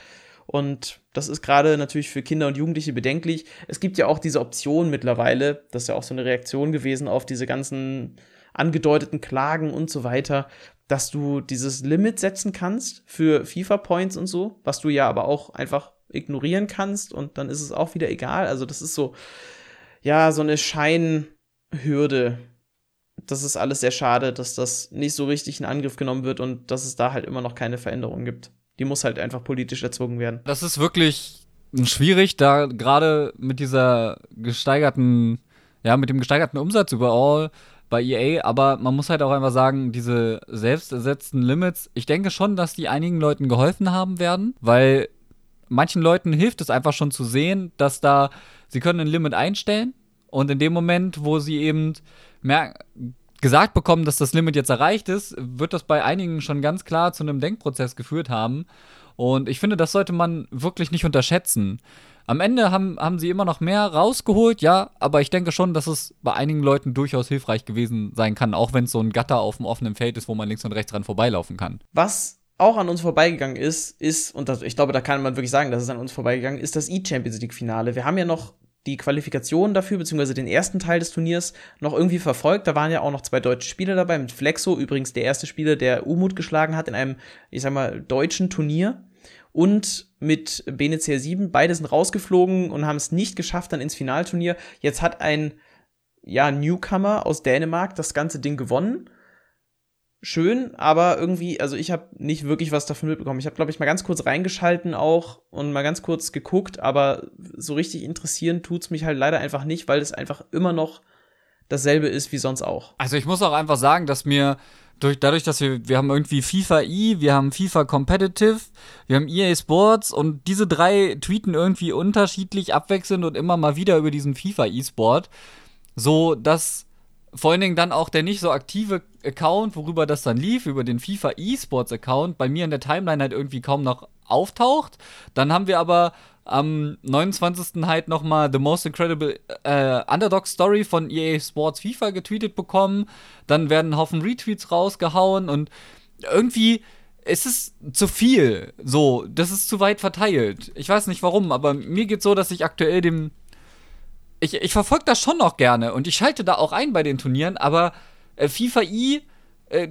Speaker 2: Und das ist gerade natürlich für Kinder und Jugendliche bedenklich. Es gibt ja auch diese Option mittlerweile, das ist ja auch so eine Reaktion gewesen auf diese ganzen angedeuteten Klagen und so weiter, dass du dieses Limit setzen kannst für FIFA-Points und so, was du ja aber auch einfach ignorieren kannst und dann ist es auch wieder egal. Also das ist so, ja, so eine Scheinhürde. Das ist alles sehr schade, dass das nicht so richtig in Angriff genommen wird und dass es da halt immer noch keine Veränderung gibt. Die muss halt einfach politisch erzwungen werden.
Speaker 3: Das ist wirklich schwierig, da gerade mit dieser gesteigerten, ja, mit dem gesteigerten Umsatz überall bei EA, aber man muss halt auch einfach sagen, diese selbstersetzten Limits, ich denke schon, dass die einigen Leuten geholfen haben werden, weil manchen Leuten hilft es einfach schon zu sehen, dass da, sie können ein Limit einstellen und in dem Moment, wo sie eben gesagt bekommen, dass das Limit jetzt erreicht ist, wird das bei einigen schon ganz klar zu einem Denkprozess geführt haben. Und ich finde, das sollte man wirklich nicht unterschätzen. Am Ende haben, haben sie immer noch mehr rausgeholt, ja, aber ich denke schon, dass es bei einigen Leuten durchaus hilfreich gewesen sein kann, auch wenn es so ein Gatter auf dem offenen Feld ist, wo man links und rechts dran vorbeilaufen kann.
Speaker 2: Was auch an uns vorbeigegangen ist, ist, und das, ich glaube, da kann man wirklich sagen, dass es an uns vorbeigegangen ist, das E-Champions League-Finale. Wir haben ja noch die Qualifikation dafür, beziehungsweise den ersten Teil des Turniers noch irgendwie verfolgt. Da waren ja auch noch zwei deutsche Spieler dabei, mit Flexo, übrigens der erste Spieler, der Umut geschlagen hat in einem, ich sag mal, deutschen Turnier und mit BNCR 7. Beide sind rausgeflogen und haben es nicht geschafft dann ins Finalturnier. Jetzt hat ein ja, Newcomer aus Dänemark das ganze Ding gewonnen. Schön, aber irgendwie, also ich habe nicht wirklich was davon mitbekommen. Ich habe, glaube ich, mal ganz kurz reingeschalten auch und mal ganz kurz geguckt, aber so richtig interessieren tut's mich halt leider einfach nicht, weil es einfach immer noch dasselbe ist wie sonst auch.
Speaker 3: Also ich muss auch einfach sagen, dass mir durch, dadurch, dass wir, wir haben irgendwie FIFA E, wir haben FIFA Competitive, wir haben EA Sports und diese drei tweeten irgendwie unterschiedlich abwechselnd und immer mal wieder über diesen FIFA E-Sport, so dass vor allen Dingen dann auch der nicht so aktive Account, worüber das dann lief, über den FIFA eSports Account, bei mir in der Timeline halt irgendwie kaum noch auftaucht. Dann haben wir aber am 29. halt nochmal The Most Incredible äh, Underdog Story von EA Sports FIFA getweetet bekommen. Dann werden ein Haufen Retweets rausgehauen und irgendwie ist es zu viel. So, das ist zu weit verteilt. Ich weiß nicht warum, aber mir geht so, dass ich aktuell dem. Ich, ich verfolge das schon noch gerne und ich schalte da auch ein bei den Turnieren, aber äh, FIFA I. Äh,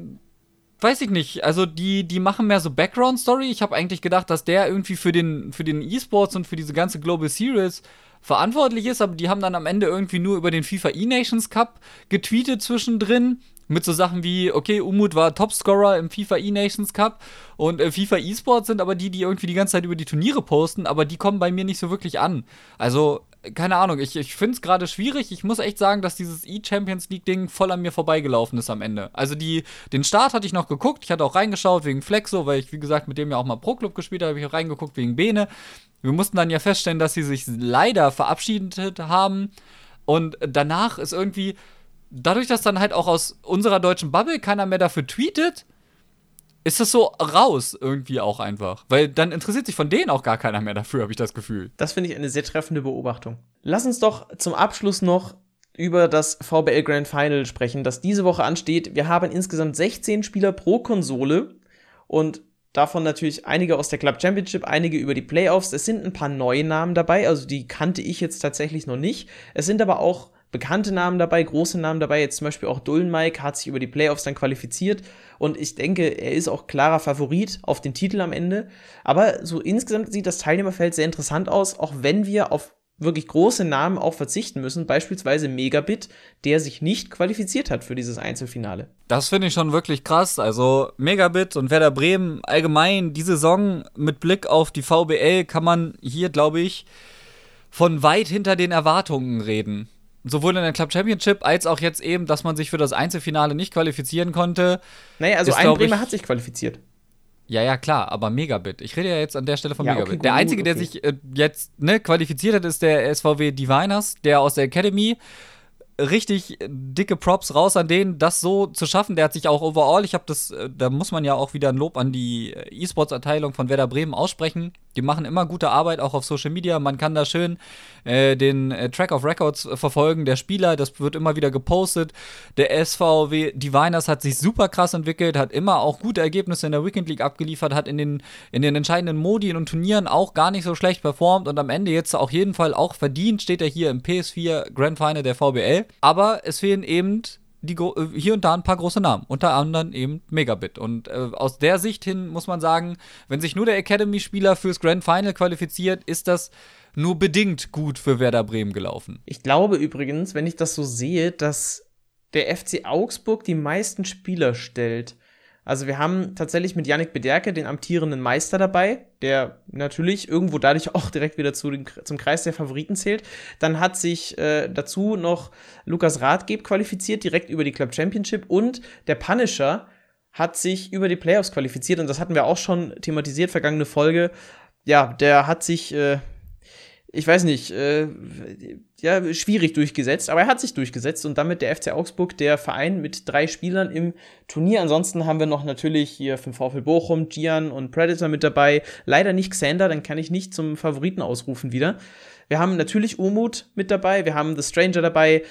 Speaker 3: weiß ich nicht. Also die, die machen mehr so Background-Story. Ich habe eigentlich gedacht, dass der irgendwie für den, für den E-Sports und für diese ganze Global Series verantwortlich ist, aber die haben dann am Ende irgendwie nur über den FIFA E-Nations Cup getweetet zwischendrin. Mit so Sachen wie, okay, Umut war Topscorer im FIFA E-Nations Cup und äh, FIFA E-Sports sind aber die, die irgendwie die ganze Zeit über die Turniere posten, aber die kommen bei mir nicht so wirklich an. Also keine Ahnung, ich, ich finde es gerade schwierig. Ich muss echt sagen, dass dieses E-Champions League-Ding voll an mir vorbeigelaufen ist am Ende. Also die, den Start hatte ich noch geguckt. Ich hatte auch reingeschaut wegen Flexo, weil ich, wie gesagt, mit dem ja auch mal Pro-Club gespielt habe. Habe ich auch reingeguckt wegen Bene. Wir mussten dann ja feststellen, dass sie sich leider verabschiedet haben. Und danach ist irgendwie, dadurch, dass dann halt auch aus unserer deutschen Bubble keiner mehr dafür tweetet, ist das so raus irgendwie auch einfach. Weil dann interessiert sich von denen auch gar keiner mehr dafür, habe ich das Gefühl.
Speaker 2: Das finde ich eine sehr treffende Beobachtung. Lass uns doch zum Abschluss noch über das VBL Grand Final sprechen, das diese Woche ansteht. Wir haben insgesamt 16 Spieler pro Konsole und davon natürlich einige aus der Club Championship, einige über die Playoffs. Es sind ein paar neue Namen dabei, also die kannte ich jetzt tatsächlich noch nicht. Es sind aber auch bekannte Namen dabei, große Namen dabei. Jetzt zum Beispiel auch Dullen Mike hat sich über die Playoffs dann qualifiziert und ich denke, er ist auch klarer Favorit auf den Titel am Ende. Aber so insgesamt sieht das Teilnehmerfeld sehr interessant aus, auch wenn wir auf wirklich große Namen auch verzichten müssen, beispielsweise Megabit, der sich nicht qualifiziert hat für dieses Einzelfinale.
Speaker 3: Das finde ich schon wirklich krass. Also Megabit und Werder Bremen allgemein, die Saison mit Blick auf die VBL kann man hier, glaube ich, von weit hinter den Erwartungen reden sowohl in der Club Championship als auch jetzt eben, dass man sich für das Einzelfinale nicht qualifizieren konnte.
Speaker 2: Naja, also ist, ein Bremer hat sich qualifiziert.
Speaker 3: Ja, ja, klar, aber Megabit. Ich rede ja jetzt an der Stelle von ja, Megabit. Okay, gut, der Einzige, okay. der sich äh, jetzt ne, qualifiziert hat, ist der SVW Diviners, der aus der Academy richtig dicke Props raus an den, das so zu schaffen. Der hat sich auch overall, ich habe das, äh, da muss man ja auch wieder ein Lob an die äh, E-Sports-Abteilung von Werder Bremen aussprechen. Die machen immer gute Arbeit, auch auf Social Media. Man kann da schön äh, den äh, Track of Records äh, verfolgen, der Spieler, das wird immer wieder gepostet. Der SVW Diviners hat sich super krass entwickelt, hat immer auch gute Ergebnisse in der Weekend League abgeliefert, hat in den, in den entscheidenden Modi und Turnieren auch gar nicht so schlecht performt und am Ende jetzt auf jeden Fall auch verdient steht er hier im PS4 Grand Final der VBL. Aber es fehlen eben die, äh, hier und da ein paar große Namen, unter anderem eben Megabit. Und äh, aus der Sicht hin muss man sagen, wenn sich nur der Academy-Spieler fürs Grand Final qualifiziert, ist das nur bedingt gut für Werder Bremen gelaufen.
Speaker 2: Ich glaube übrigens, wenn ich das so sehe, dass der FC Augsburg die meisten Spieler stellt. Also wir haben tatsächlich mit Yannick Bederke den amtierenden Meister dabei, der natürlich irgendwo dadurch [LAUGHS] auch direkt wieder zu den, zum Kreis der Favoriten zählt. Dann hat sich äh, dazu noch Lukas Rathgeb qualifiziert, direkt über die Club Championship und der Punisher hat sich über die Playoffs qualifiziert und das hatten wir auch schon thematisiert, vergangene Folge. Ja, der hat sich äh, ich weiß nicht, äh, ja, schwierig durchgesetzt, aber er hat sich durchgesetzt und damit der FC Augsburg der Verein mit drei Spielern im Turnier. Ansonsten haben wir noch natürlich hier vom VfL Bochum, Gian und Predator mit dabei. Leider nicht Xander, dann kann ich nicht zum Favoriten ausrufen wieder. Wir haben natürlich Umut mit dabei, wir haben The Stranger dabei.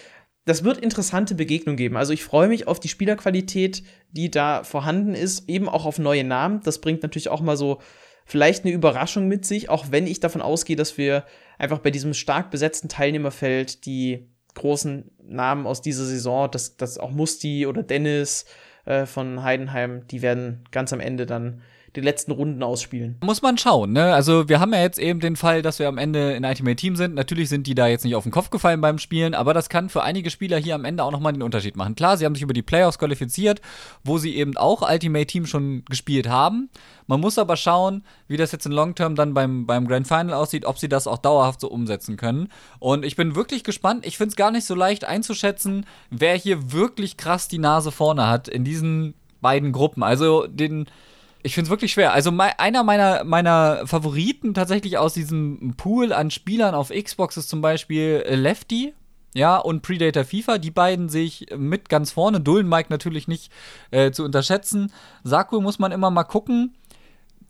Speaker 2: Das wird interessante Begegnungen geben. Also ich freue mich auf die Spielerqualität, die da vorhanden ist, eben auch auf neue Namen. Das bringt natürlich auch mal so vielleicht eine Überraschung mit sich, auch wenn ich davon ausgehe, dass wir einfach bei diesem stark besetzten Teilnehmerfeld die großen Namen aus dieser Saison, dass das auch Musti oder Dennis äh, von Heidenheim, die werden ganz am Ende dann die letzten Runden ausspielen.
Speaker 3: Muss man schauen, ne? Also wir haben ja jetzt eben den Fall, dass wir am Ende in Ultimate Team sind. Natürlich sind die da jetzt nicht auf den Kopf gefallen beim Spielen, aber das kann für einige Spieler hier am Ende auch nochmal den Unterschied machen. Klar, sie haben sich über die Playoffs qualifiziert, wo sie eben auch Ultimate Team schon gespielt haben. Man muss aber schauen, wie das jetzt in Long Term dann beim, beim Grand Final aussieht, ob sie das auch dauerhaft so umsetzen können. Und ich bin wirklich gespannt. Ich finde es gar nicht so leicht einzuschätzen, wer hier wirklich krass die Nase vorne hat in diesen beiden Gruppen. Also den ich finde es wirklich schwer. Also me einer meiner, meiner Favoriten tatsächlich aus diesem Pool an Spielern auf Xbox ist zum Beispiel äh, Lefty. ja, und Predator FIFA, die beiden sehe ich mit ganz vorne. Dullen Mike natürlich nicht äh, zu unterschätzen. Saku muss man immer mal gucken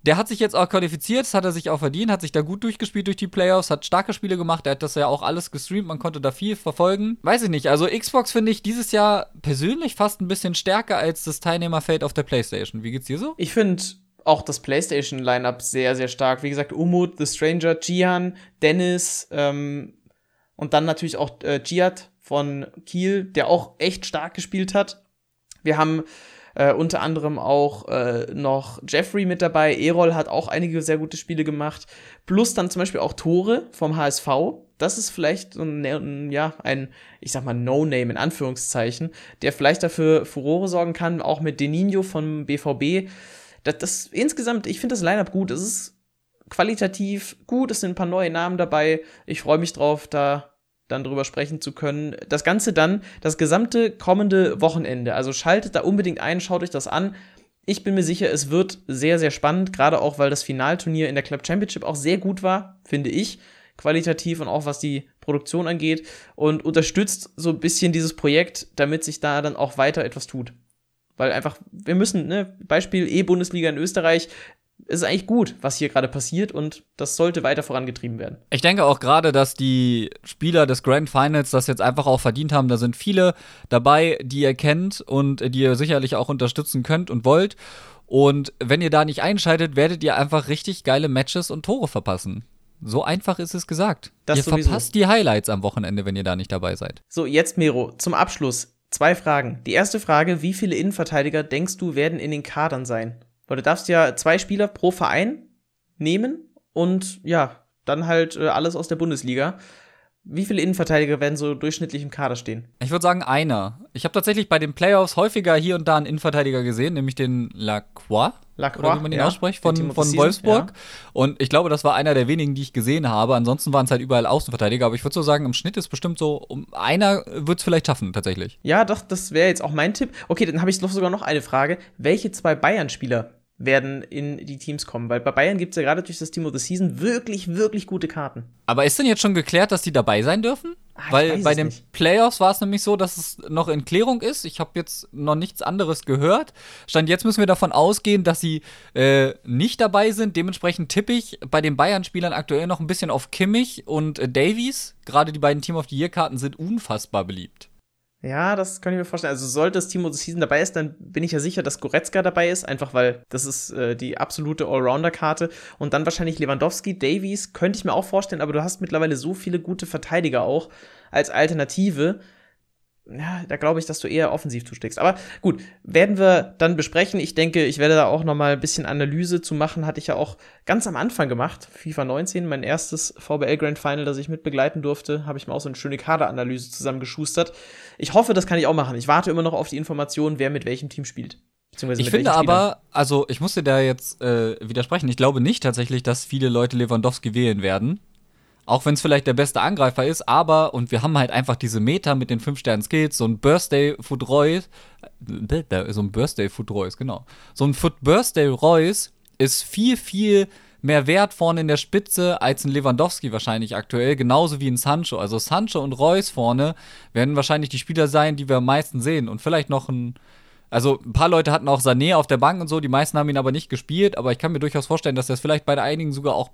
Speaker 3: der hat sich jetzt auch qualifiziert, das hat er sich auch verdient, hat sich da gut durchgespielt durch die Playoffs, hat starke Spiele gemacht, er hat das ja auch alles gestreamt, man konnte da viel verfolgen. Weiß ich nicht, also Xbox finde ich dieses Jahr persönlich fast ein bisschen stärker als das Teilnehmerfeld auf der Playstation. Wie geht's dir so?
Speaker 2: Ich finde auch das PlayStation-Lineup sehr, sehr stark. Wie gesagt, Umut, The Stranger, Gian, Dennis ähm, und dann natürlich auch äh, Giat von Kiel, der auch echt stark gespielt hat. Wir haben äh, unter anderem auch äh, noch Jeffrey mit dabei. Erol hat auch einige sehr gute Spiele gemacht. Plus dann zum Beispiel auch Tore vom HSV. Das ist vielleicht ein, ja, ein, ich sag mal, No-Name in Anführungszeichen, der vielleicht dafür Furore sorgen kann, auch mit Deninho vom BVB. Das, das insgesamt, ich finde das Line-Up gut. Es ist qualitativ gut, es sind ein paar neue Namen dabei. Ich freue mich drauf, da dann drüber sprechen zu können. Das Ganze dann das gesamte kommende Wochenende. Also schaltet da unbedingt ein, schaut euch das an. Ich bin mir sicher, es wird sehr, sehr spannend, gerade auch, weil das Finalturnier in der Club Championship auch sehr gut war, finde ich, qualitativ und auch was die Produktion angeht und unterstützt so ein bisschen dieses Projekt, damit sich da dann auch weiter etwas tut. Weil einfach, wir müssen, ne, Beispiel E-Bundesliga in Österreich, ist eigentlich gut, was hier gerade passiert und das sollte weiter vorangetrieben werden.
Speaker 3: Ich denke auch gerade, dass die Spieler des Grand Finals das jetzt einfach auch verdient haben. Da sind viele dabei, die ihr kennt und die ihr sicherlich auch unterstützen könnt und wollt. Und wenn ihr da nicht einschaltet, werdet ihr einfach richtig geile Matches und Tore verpassen. So einfach ist es gesagt. Das ihr sowieso. verpasst die Highlights am Wochenende, wenn ihr da nicht dabei seid.
Speaker 2: So, jetzt Mero, zum Abschluss. Zwei Fragen. Die erste Frage, wie viele Innenverteidiger denkst du werden in den Kadern sein? Weil du darfst ja zwei Spieler pro Verein nehmen und ja, dann halt äh, alles aus der Bundesliga. Wie viele Innenverteidiger werden so durchschnittlich im Kader stehen?
Speaker 3: Ich würde sagen einer. Ich habe tatsächlich bei den Playoffs häufiger hier und da einen Innenverteidiger gesehen, nämlich den Lacroix. Lacroix, wie man ihn ja, ausspricht, von, von Wolfsburg. Ja. Und ich glaube, das war einer der wenigen, die ich gesehen habe. Ansonsten waren es halt überall Außenverteidiger. Aber ich würde so sagen, im Schnitt ist bestimmt so, um einer wird es vielleicht schaffen, tatsächlich.
Speaker 2: Ja, doch, das wäre jetzt auch mein Tipp. Okay, dann habe ich noch sogar noch eine Frage. Welche zwei Bayern-Spieler werden in die Teams kommen. Weil bei Bayern gibt es ja gerade durch das Team of the Season wirklich, wirklich gute Karten.
Speaker 3: Aber ist denn jetzt schon geklärt, dass die dabei sein dürfen? Ach, Weil bei den nicht. Playoffs war es nämlich so, dass es noch in Klärung ist. Ich habe jetzt noch nichts anderes gehört. Stand jetzt müssen wir davon ausgehen, dass sie äh, nicht dabei sind. Dementsprechend tippe ich bei den Bayern-Spielern aktuell noch ein bisschen auf Kimmich und äh, Davies. Gerade die beiden Team of the Year-Karten sind unfassbar beliebt.
Speaker 2: Ja, das kann ich mir vorstellen. Also sollte das Team of the Season dabei ist, dann bin ich ja sicher, dass Goretzka dabei ist, einfach weil das ist äh, die absolute Allrounder-Karte. Und dann wahrscheinlich Lewandowski, Davies, könnte ich mir auch vorstellen, aber du hast mittlerweile so viele gute Verteidiger auch als Alternative ja, da glaube ich, dass du eher offensiv zusteckst. Aber gut, werden wir dann besprechen. Ich denke, ich werde da auch noch mal ein bisschen Analyse zu machen. Hatte ich ja auch ganz am Anfang gemacht. FIFA 19, mein erstes VBL Grand Final, das ich mit begleiten durfte, habe ich mir auch so eine schöne Kaderanalyse zusammengeschustert. Ich hoffe, das kann ich auch machen. Ich warte immer noch auf die Information, wer mit welchem Team spielt.
Speaker 3: Ich finde aber, also ich musste da jetzt äh, widersprechen. Ich glaube nicht tatsächlich, dass viele Leute Lewandowski wählen werden. Auch wenn es vielleicht der beste Angreifer ist, aber, und wir haben halt einfach diese Meta mit den 5-Sternen-Skills, so ein Birthday Foot Royce, äh, so ein Birthday Foot Royce, genau. So ein Foot Birthday Royce ist viel, viel mehr wert vorne in der Spitze als ein Lewandowski wahrscheinlich aktuell, genauso wie ein Sancho. Also Sancho und Reus vorne werden wahrscheinlich die Spieler sein, die wir am meisten sehen. Und vielleicht noch ein. Also ein paar Leute hatten auch Sané auf der Bank und so, die meisten haben ihn aber nicht gespielt, aber ich kann mir durchaus vorstellen, dass das vielleicht bei einigen sogar auch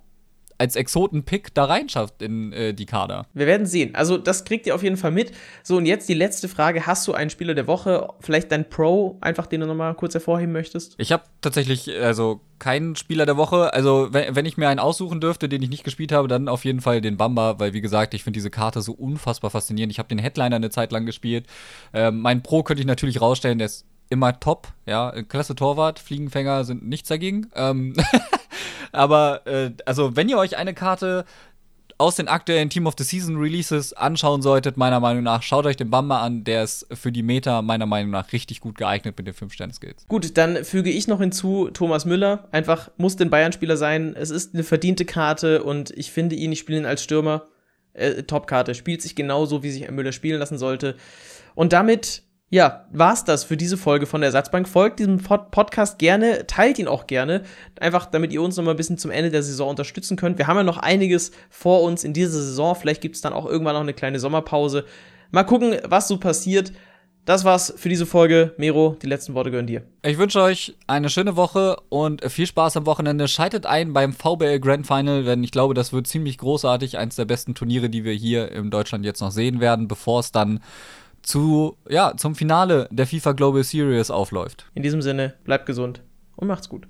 Speaker 3: als Exoten-Pick da reinschafft in äh, die Kader.
Speaker 2: Wir werden sehen. Also, das kriegt ihr auf jeden Fall mit. So, und jetzt die letzte Frage. Hast du einen Spieler der Woche? Vielleicht dein Pro, einfach den du nochmal kurz hervorheben möchtest?
Speaker 3: Ich habe tatsächlich, also keinen Spieler der Woche. Also, wenn, wenn ich mir einen aussuchen dürfte, den ich nicht gespielt habe, dann auf jeden Fall den Bamba, weil, wie gesagt, ich finde diese Karte so unfassbar faszinierend. Ich habe den Headliner eine Zeit lang gespielt. Ähm, mein Pro könnte ich natürlich rausstellen, der ist immer top, ja, klasse Torwart, Fliegenfänger sind nichts dagegen. Ähm [LAUGHS] Aber äh, also, wenn ihr euch eine Karte aus den aktuellen Team of the Season Releases anschauen solltet, meiner Meinung nach, schaut euch den Bamba an. Der ist für die Meta meiner Meinung nach richtig gut geeignet mit den 5-Sterne-Skills.
Speaker 2: Gut, dann füge ich noch hinzu, Thomas Müller. Einfach muss den Bayern-Spieler sein. Es ist eine verdiente Karte und ich finde ihn, ich spiele ihn als Stürmer. Äh, Top-Karte. Spielt sich genauso, wie sich Müller spielen lassen sollte. Und damit ja, war's das für diese Folge von der Ersatzbank. Folgt diesem Pod Podcast gerne, teilt ihn auch gerne, einfach damit ihr uns noch mal ein bisschen zum Ende der Saison unterstützen könnt. Wir haben ja noch einiges vor uns in dieser Saison. Vielleicht gibt's dann auch irgendwann noch eine kleine Sommerpause. Mal gucken, was so passiert. Das war's für diese Folge. Mero, die letzten Worte gehören dir.
Speaker 3: Ich wünsche euch eine schöne Woche und viel Spaß am Wochenende. Schaltet ein beim VBL Grand Final, denn ich glaube, das wird ziemlich großartig. Eins der besten Turniere, die wir hier in Deutschland jetzt noch sehen werden, bevor es dann zu, ja, zum Finale der FIFA Global Series aufläuft.
Speaker 2: In diesem Sinne, bleibt gesund und macht's gut.